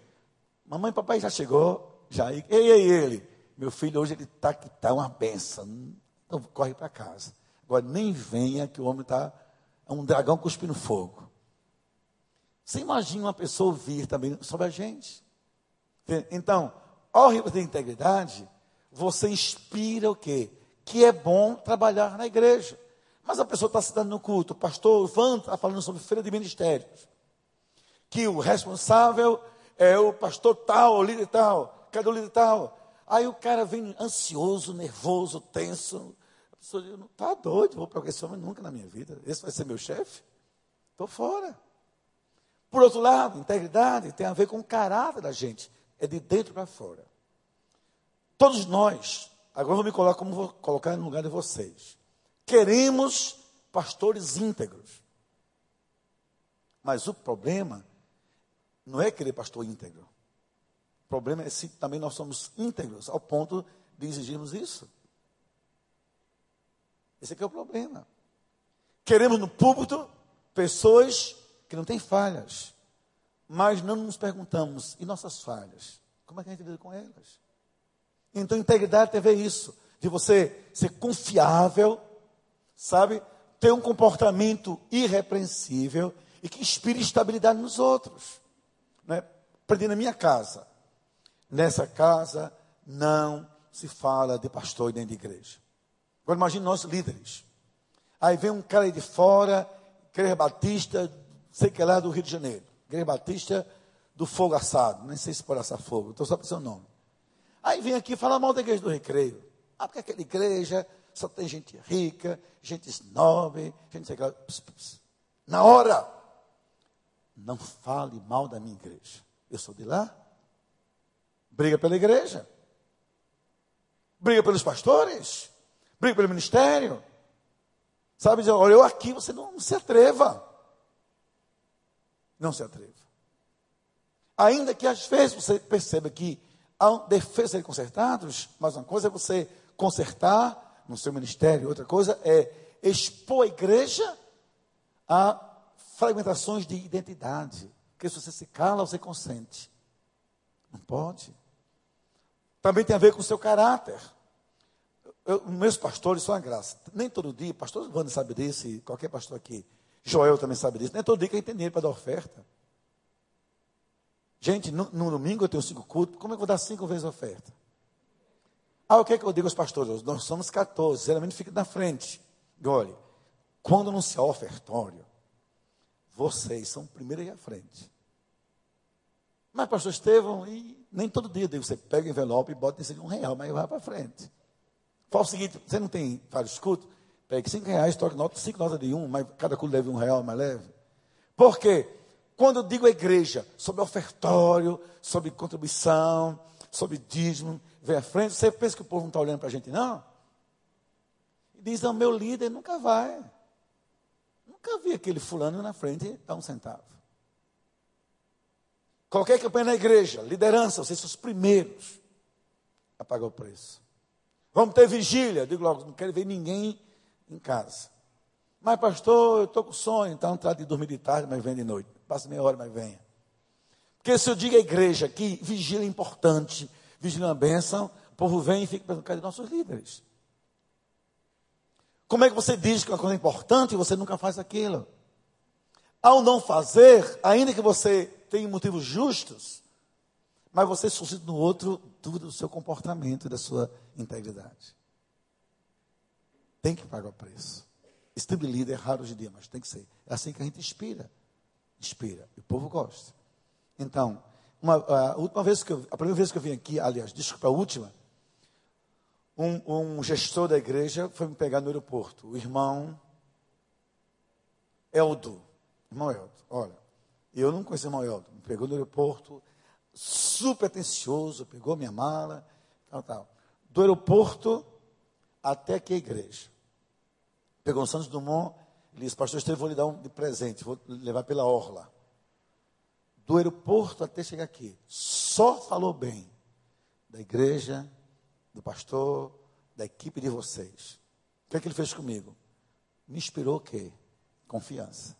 mamãe e papai já chegou, já, ei, ei, ele, meu filho hoje ele está que está uma benção, então corre para casa. Agora nem venha que o homem está, é um dragão cuspindo fogo. Você imagina uma pessoa ouvir também sobre a gente. Então, ao ter integridade, você inspira o quê? Que é bom trabalhar na igreja. Mas a pessoa está citando no culto, o pastor Ivan está falando sobre feira de ministérios. Que o responsável é o pastor tal, o líder tal, cadê o líder tal? Aí o cara vem ansioso, nervoso, tenso. A pessoa diz, está doido, vou para esse homem nunca na minha vida. Esse vai ser meu chefe? Estou fora. Por outro lado, integridade tem a ver com o caráter da gente. É de dentro para fora. Todos nós, agora vou me colocar como vou colocar no lugar de vocês. Queremos pastores íntegros. Mas o problema não é querer pastor íntegro. O problema é se também nós somos íntegros ao ponto de exigirmos isso. Esse é, é o problema. Queremos no púlpito pessoas que não têm falhas, mas não nos perguntamos, e nossas falhas? Como é que a gente lida com elas? Então, integridade tem a ver isso, de você ser confiável, sabe? Ter um comportamento irrepreensível e que inspire estabilidade nos outros. Né? Aprendi na minha casa. Nessa casa não se fala de pastor e nem de igreja. Agora imagine nós líderes. Aí vem um cara aí de fora, igreja batista, sei que é lá do Rio de Janeiro. Igreja batista do fogo assado. Nem sei se pode assar fogo, estou só para o seu nome. Aí vem aqui falar mal da igreja do recreio. Ah, porque aquela igreja só tem gente rica, gente snob, gente Na hora, não fale mal da minha igreja. Eu sou de lá. Briga pela igreja. Briga pelos pastores. Briga pelo ministério. Sabe, dizer, olha, eu aqui, você não, não se atreva. Não se atreva. Ainda que às vezes você perceba que há defeitos serem consertados, mas uma coisa é você consertar no seu ministério. Outra coisa é expor a igreja a fragmentações de identidade. Porque se você se cala, você consente. Não pode. Também tem a ver com o seu caráter. Eu, meus pastores são a graça. Nem todo dia, pastor Wanda sabe disso, qualquer pastor aqui. Joel também sabe disso. Nem todo dia que tem dinheiro para dar oferta. Gente, no, no, domingo eu tenho cinco cultos. Como é que eu vou dar cinco vezes oferta? Ah, o que é que eu digo aos pastores? Nós somos 14, geralmente fica na frente. Olha, quando anunciar o ofertório, vocês são primeiro aí à frente. Mas, pastor Estevão, e nem todo dia você pega o envelope e bota em cima um real, mas vai para frente. Fala o seguinte: você não tem vários cultos? Pegue cinco reais, toque nota, cinco notas de um, mas cada culto leve um real mais leve. Por quê? Quando eu digo igreja, sobre ofertório, sobre contribuição, sobre dízimo, vem à frente, você pensa que o povo não está olhando para a gente, não? E diz, não, meu líder nunca vai. Nunca vi aquele fulano na frente dar um centavo. Qualquer campanha na igreja, liderança, vocês são os primeiros a pagar o preço. Vamos ter vigília. digo logo, não quero ver ninguém em casa. Mas, pastor, eu estou com sono, então trate de dormir de tarde, mas vem de noite. Passa meia hora, mas venha. Porque se eu digo à igreja que vigília é importante, vigília é uma bênção, o povo vem e fica pensando, cadê nossos líderes? Como é que você diz que uma coisa é importante e você nunca faz aquilo? Ao não fazer, ainda que você tenha motivos justos, mas você suscita no outro dúvida do seu comportamento e da sua integridade. Tem que pagar o preço. Esse tipo de líder é raro hoje em dia, mas tem que ser. É assim que a gente inspira. Inspira. O povo gosta. Então, uma, a última vez que eu, a primeira vez que eu vim aqui, aliás, desculpa, a última, um, um gestor da igreja foi me pegar no aeroporto. O irmão Eldo. Irmão Eldo, olha, eu não conheço o irmão Eldo. Me pegou no aeroporto, super atencioso, pegou minha mala, tal, tal. do aeroporto até aqui a igreja. Pegou o Santos Dumont, ele disse, pastor Estevam, vou lhe dar um de presente, vou levar pela orla. Do aeroporto até chegar aqui. Só falou bem da igreja, do pastor, da equipe de vocês. O que é que ele fez comigo? Me inspirou o quê? Confiança.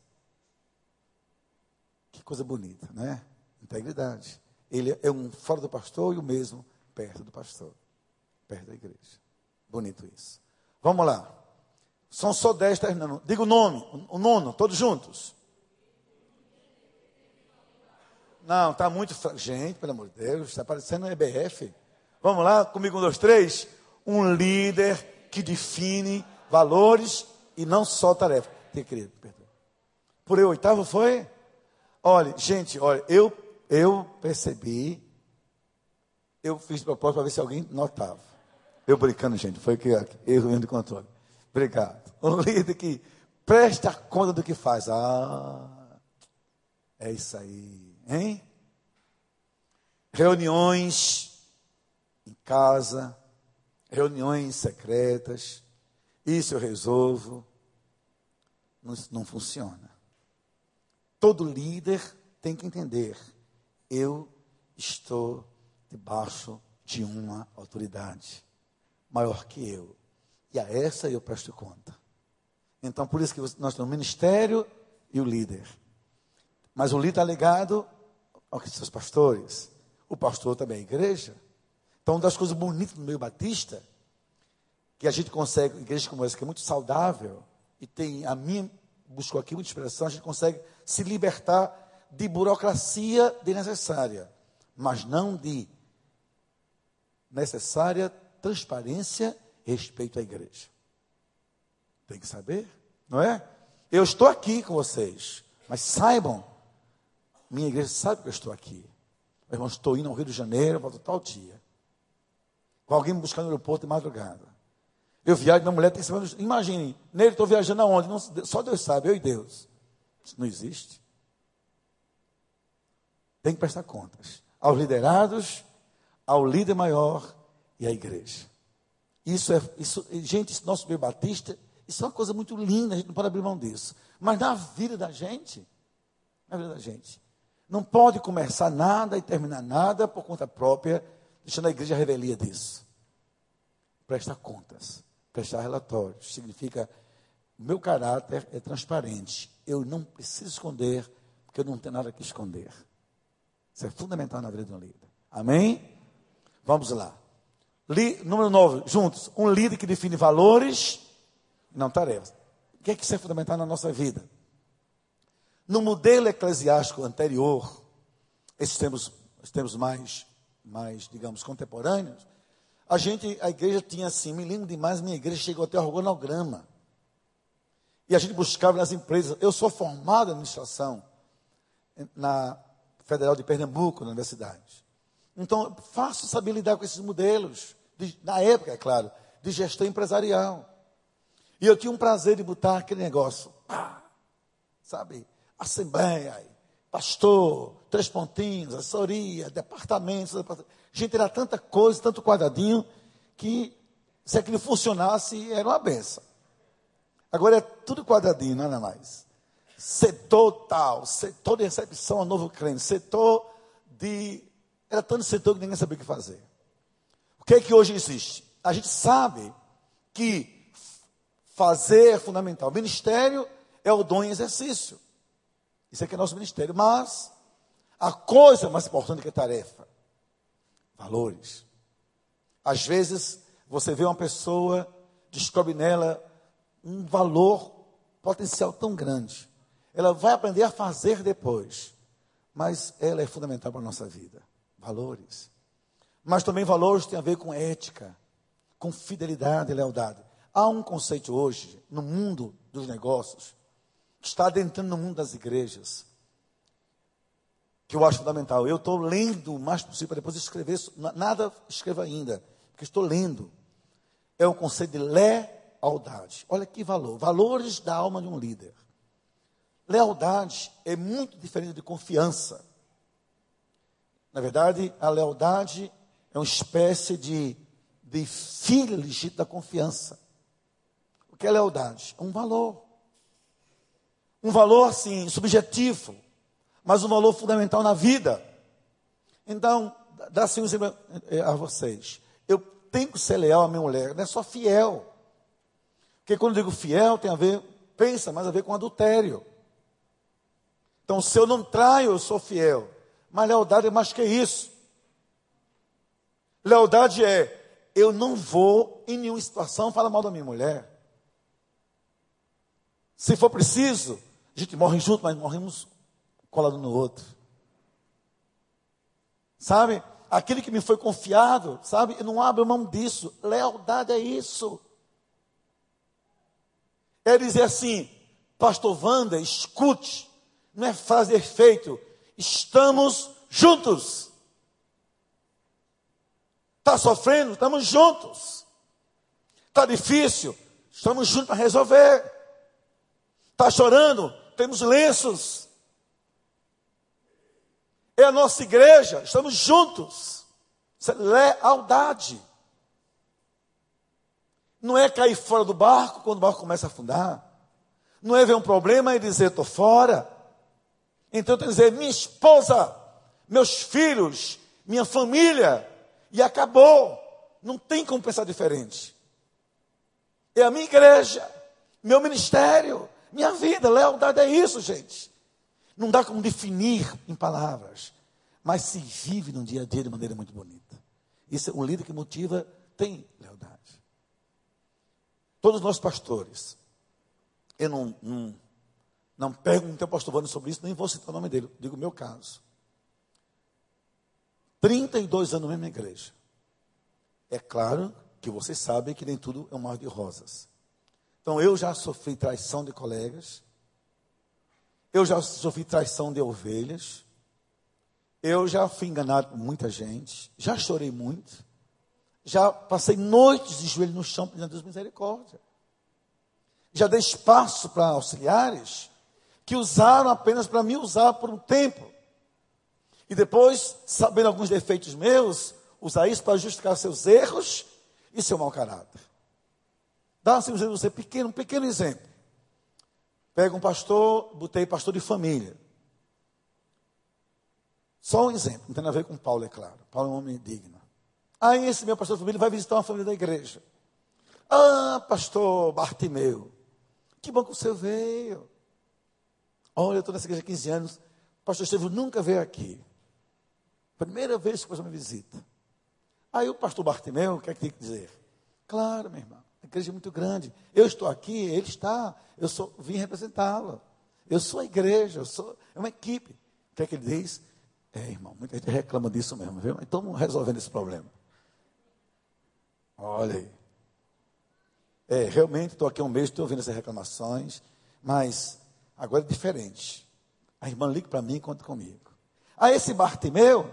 Que coisa bonita, né? Integridade. Ele é um fora do pastor e o mesmo perto do pastor, perto da igreja. Bonito isso. Vamos lá. São só dez terminando. Diga o nome, o nono, todos juntos. Não, está muito. Fra... Gente, pelo amor de Deus, está parecendo um EBF. Vamos lá, comigo, um, dois, três. Um líder que define valores e não só tarefas. Tem querido, perdão. Por eu oitavo foi? Olha, gente, olha, eu, eu percebi, eu fiz propósito para ver se alguém notava. Eu brincando, gente, foi que erro de controle. Obrigado. Um líder que presta conta do que faz. Ah, é isso aí, hein? Reuniões em casa, reuniões secretas, isso eu resolvo. Não, não funciona. Todo líder tem que entender: eu estou debaixo de uma autoridade maior que eu. E a essa eu presto conta. Então, por isso que nós temos o ministério e o líder. Mas o líder está ligado aos seus pastores. O pastor também é a igreja. Então, uma das coisas bonitas do meio batista, que a gente consegue, igreja como essa, que é muito saudável, e tem, a minha buscou aqui muita inspiração, a gente consegue se libertar de burocracia desnecessária, mas não de necessária transparência e respeito à igreja. Tem que saber, não é? Eu estou aqui com vocês, mas saibam, minha igreja sabe que eu estou aqui. Meu irmão, estou indo ao Rio de Janeiro, volto tal dia. Com alguém me buscando no aeroporto de madrugada. Eu viajo, minha mulher tem semana. Imagine, nele estou viajando aonde? Não, só Deus sabe, eu e Deus. Isso não existe. Tem que prestar contas. Aos liderados, ao líder maior e à igreja. Isso é, isso, gente, nosso meio batista, isso é uma coisa muito linda, a gente não pode abrir mão disso. Mas na vida da gente, na vida da gente, não pode começar nada e terminar nada por conta própria, deixando a igreja a revelia disso. Presta contas prestar relatórios. Significa, meu caráter é transparente. Eu não preciso esconder, porque eu não tenho nada que esconder. Isso é fundamental na vida de um líder. Amém? Vamos lá. Li, número 9, juntos. Um líder que define valores não tarefas. O que é que isso é fundamental na nossa vida? No modelo eclesiástico anterior, esses tempos, os tempos mais, mais, digamos, contemporâneos, a gente, a igreja tinha assim, me lembro demais, minha igreja chegou até organograma. E a gente buscava nas empresas. Eu sou formado em administração na Federal de Pernambuco, na universidade. Então, faço saber lidar com esses modelos, de, na época, é claro, de gestão empresarial. E eu tinha um prazer de botar aquele negócio, pá, sabe? Assembleia, pastor, três pontinhos, assessoria, departamentos, departamentos. Gente, era tanta coisa, tanto quadradinho, que se aquilo funcionasse, era uma benção. Agora é tudo quadradinho, nada é mais. Setor tal, setor de recepção a novo crente, setor de. Era tanto setor que ninguém sabia o que fazer. O que é que hoje existe? A gente sabe que fazer é fundamental. O ministério é o dom em exercício. Isso aqui é nosso ministério. Mas a coisa mais importante que a tarefa valores. Às vezes, você vê uma pessoa, descobre nela um valor potencial tão grande. Ela vai aprender a fazer depois, mas ela é fundamental para a nossa vida. Valores. Mas também valores têm a ver com ética, com fidelidade e lealdade. Há um conceito hoje, no mundo dos negócios, que está adentrando no mundo das igrejas, que eu acho fundamental. Eu estou lendo o mais possível para depois escrever. Nada escreva ainda, porque estou lendo. É o conceito de lealdade. Olha que valor. Valores da alma de um líder. Lealdade é muito diferente de confiança. Na verdade, a lealdade é uma espécie de, de legítima da confiança. O que é lealdade? É um valor. Um valor, assim, subjetivo, mas um valor fundamental na vida. Então, dá assim um exemplo eh, a vocês. Eu tenho que ser leal à minha mulher, não é só fiel. Porque quando eu digo fiel, tem a ver, pensa, mais a ver com adultério. Então, se eu não traio, eu sou fiel. Mas lealdade é mais que isso. Lealdade é, eu não vou em nenhuma situação falar mal da minha mulher. Se for preciso, a gente morre junto, mas morremos colado no outro. Sabe? Aquele que me foi confiado, sabe? Eu não abro mão disso. Lealdade é isso. É dizer assim, pastor Wanda, escute. Não é fazer efeito. Estamos juntos. Está sofrendo? Estamos juntos. Está difícil? Estamos juntos para resolver. Está chorando? Temos lenços. É a nossa igreja, estamos juntos. Isso é lealdade. Não é cair fora do barco quando o barco começa a afundar. Não é ver um problema e dizer, estou fora. Então eu tenho que dizer, minha esposa, meus filhos, minha família, e acabou. Não tem como pensar diferente. É a minha igreja, meu ministério, minha vida. Lealdade é isso, gente. Não dá como definir em palavras, mas se vive no dia a dia de maneira muito bonita. Isso é um líder que motiva, tem lealdade. Todos nós pastores, eu não, não, não perguntei ao pastor Vânia sobre isso, nem vou citar o nome dele, digo o meu caso. 32 anos na mesma igreja. É claro que vocês sabem que nem tudo é um mar de rosas. Então eu já sofri traição de colegas, eu já sofri traição de ovelhas, eu já fui enganado por muita gente, já chorei muito, já passei noites de joelho no chão pedindo a Deus misericórdia. Já dei espaço para auxiliares que usaram apenas para me usar por um tempo. E depois, sabendo alguns defeitos meus, usar isso para justificar seus erros e seu mau caráter. Dá assim um você pequeno, um pequeno exemplo. Pega um pastor, botei pastor de família. Só um exemplo, não tem nada a ver com Paulo, é claro. Paulo é um homem digno. Aí esse meu pastor de família vai visitar uma família da igreja. Ah, pastor Bartimeu, que bom que você veio. Olha, eu estou nessa igreja há 15 anos. Pastor Estevam nunca veio aqui. Primeira vez que pastor me visita. Aí o pastor Bartimeu, o que é que tem que dizer? Claro, meu irmão, a igreja é muito grande. Eu estou aqui, ele está. Eu sou, vim representá-lo. Eu sou a igreja, eu sou é uma equipe. O que é que ele diz? É, irmão, muita gente reclama disso mesmo, viu? Então vamos resolvendo esse problema. Olha aí. É, realmente estou aqui há um mês, estou ouvindo essas reclamações, mas agora é diferente. A irmã liga para mim e conta comigo. Aí esse Bartimeu,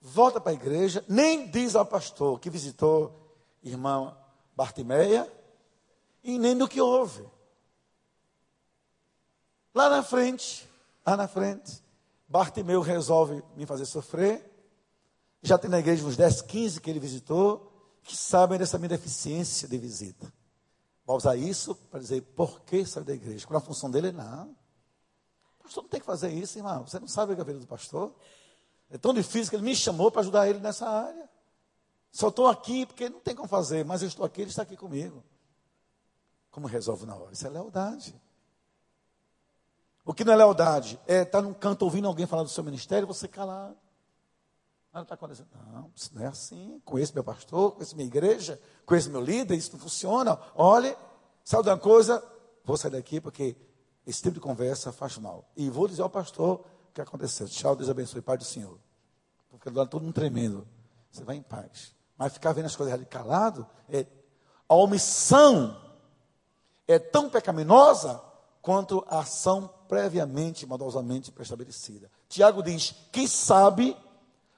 volta para a igreja, nem diz ao pastor que visitou irmã Bartimeia, e nem do que houve. Lá na frente, lá na frente, Bartimeu resolve me fazer sofrer. Já tem na igreja uns 10, 15 que ele visitou, que sabem dessa minha deficiência de visita. Usar isso para dizer por que saiu da igreja. Qual a função dele? Não. O pastor não tem que fazer isso, irmão. Você não sabe a vida do pastor? É tão difícil que ele me chamou para ajudar ele nessa área. Só estou aqui porque não tem como fazer, mas eu estou aqui, ele está aqui comigo. Como resolve na hora? Isso é lealdade. O que não é lealdade? É estar num canto ouvindo alguém falar do seu ministério, você calar. Nada está acontecendo. Não, isso não é assim. Conheço meu pastor, conheço minha igreja, conheço meu líder, isso não funciona. Olhe, sabe de uma coisa? Vou sair daqui porque esse tipo de conversa faz mal. E vou dizer ao pastor o que aconteceu. Tchau, Deus abençoe, Pai do Senhor. Porque lá todo mundo tremendo. Você vai em paz. Mas ficar vendo as coisas ali calado, é, a omissão é tão pecaminosa quanto a ação previamente, maldosamente pré-estabelecida. Tiago diz: quem sabe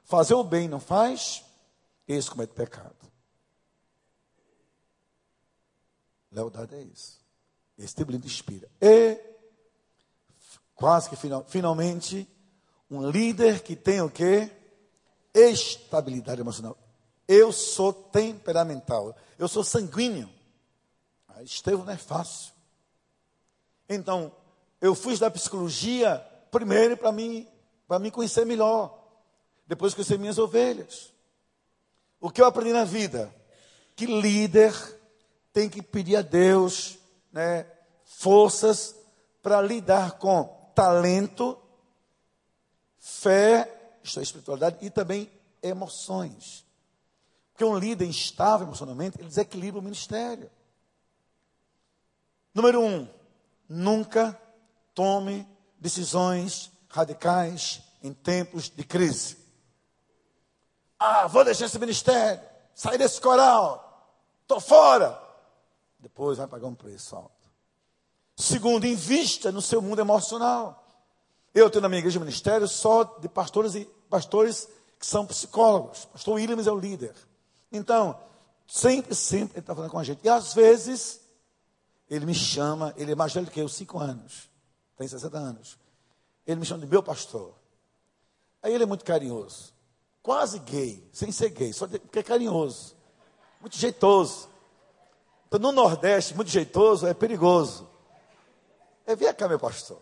fazer o bem não faz, esse comete pecado. Lealdade é isso. Esse tipo de inspira. E quase que final, finalmente, um líder que tem o quê? Estabilidade emocional. Eu sou temperamental. Eu sou sanguíneo. Ah, Estevão não é fácil. Então, eu fui da psicologia primeiro para mim, para me conhecer melhor. Depois conhecer minhas ovelhas. O que eu aprendi na vida? Que líder tem que pedir a Deus né, forças para lidar com talento, fé, isto é espiritualidade, e também emoções. Porque um líder instável emocionalmente, ele desequilibra o ministério. Número um, nunca tome decisões radicais em tempos de crise. Ah, vou deixar esse ministério, sair desse coral, estou fora. Depois vai pagar um preço alto. Segundo, invista no seu mundo emocional. Eu tenho na minha igreja ministério só de pastores e pastores que são psicólogos. Pastor Williams é o líder. Então, sempre, sempre ele está falando com a gente. E às vezes, ele me chama, ele é mais velho que eu, cinco anos, tem 60 anos. Ele me chama de meu pastor. Aí ele é muito carinhoso. Quase gay, sem ser gay, só porque é carinhoso. Muito jeitoso. Então, no Nordeste, muito jeitoso é perigoso. É, vem cá, meu pastor.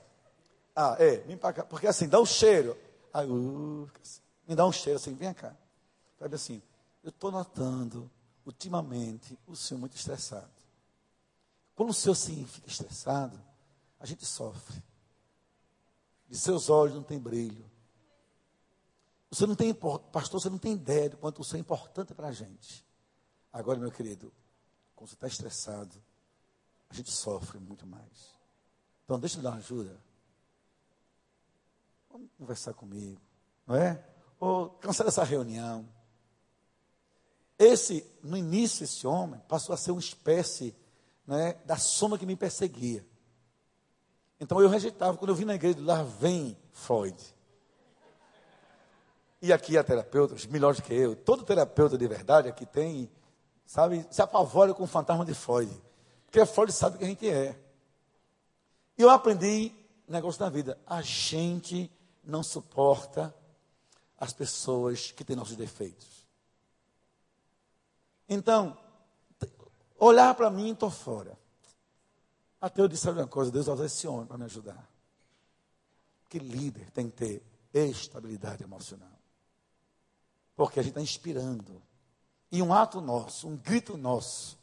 Ah, é, vem para cá. Porque assim, dá um cheiro. Aí, uh, me dá um cheiro assim, vem cá. Sabe assim, eu estou notando, ultimamente, o senhor muito estressado. Quando o senhor assim, fica estressado, a gente sofre. De seus olhos não tem brilho. Você não tem, pastor, você não tem ideia de quanto o senhor é importante para a gente. Agora, meu querido, quando você está estressado, a gente sofre muito mais. Então, deixa eu dar uma ajuda. Vamos conversar comigo, não é? Ou cancela essa reunião. Esse, no início, esse homem passou a ser uma espécie né, da soma que me perseguia. Então eu rejeitava. Quando eu vim na igreja, lá vem Freud. E aqui há terapeutas melhores que eu. Todo terapeuta de verdade aqui tem, sabe, se apavora com o fantasma de Freud. Porque Freud sabe que a gente é. E eu aprendi negócio da vida. A gente não suporta as pessoas que têm nossos defeitos. Então, olhar para mim, estou fora. Até eu disse uma coisa, Deus usa esse homem para me ajudar. Que líder tem que ter estabilidade emocional. Porque a gente está inspirando. E um ato nosso, um grito nosso,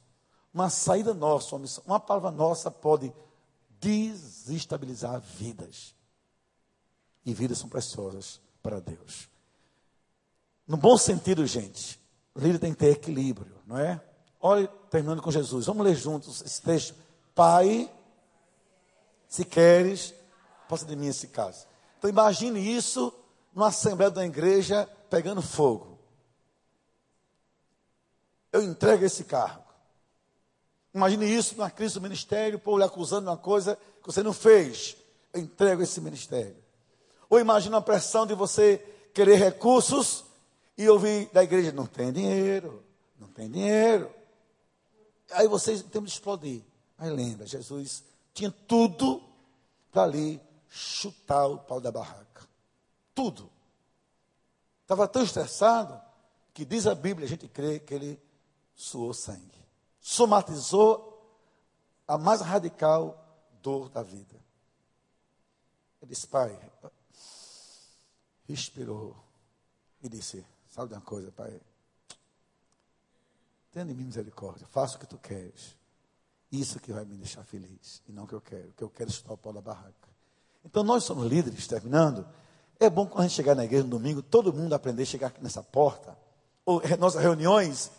uma saída nossa, uma, missão, uma palavra nossa pode desestabilizar vidas. E vidas são preciosas para Deus. No bom sentido, gente, o líder tem que ter equilíbrio, não é? Olha, terminando com Jesus, vamos ler juntos esse texto. Pai, se queres, possa de mim esse caso. Então imagine isso numa assembleia da igreja pegando fogo. Eu entrego esse cargo. Imagine isso numa crise do ministério, o povo lhe acusando de uma coisa que você não fez. Eu entrego esse ministério. Ou imagine a pressão de você querer recursos e ouvir da igreja, não tem dinheiro, não tem dinheiro. Aí vocês têm de explodir. Aí lembra, Jesus tinha tudo para ali chutar o pau da barraca. Tudo. Estava tão estressado que diz a Bíblia, a gente crê que ele suou sangue somatizou a mais radical dor da vida. Ele disse, pai, respirou e disse, sabe de uma coisa, pai? Tenha de mim misericórdia, faça o que tu queres. Isso que vai me deixar feliz, e não o que eu quero, que eu quero estar o pau da barraca. Então nós somos líderes, terminando. É bom quando a gente chegar na igreja no domingo, todo mundo aprender a chegar nessa porta, ou nossas reuniões,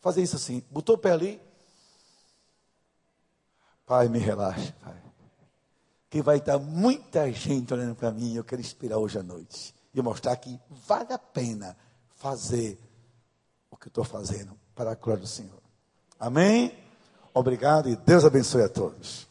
fazer isso assim, botou o pé ali. Pai, me relaxa, pai. Que vai estar muita gente olhando para mim eu quero inspirar hoje à noite. E mostrar que vale a pena fazer o que estou fazendo para a glória do Senhor. Amém? Obrigado e Deus abençoe a todos.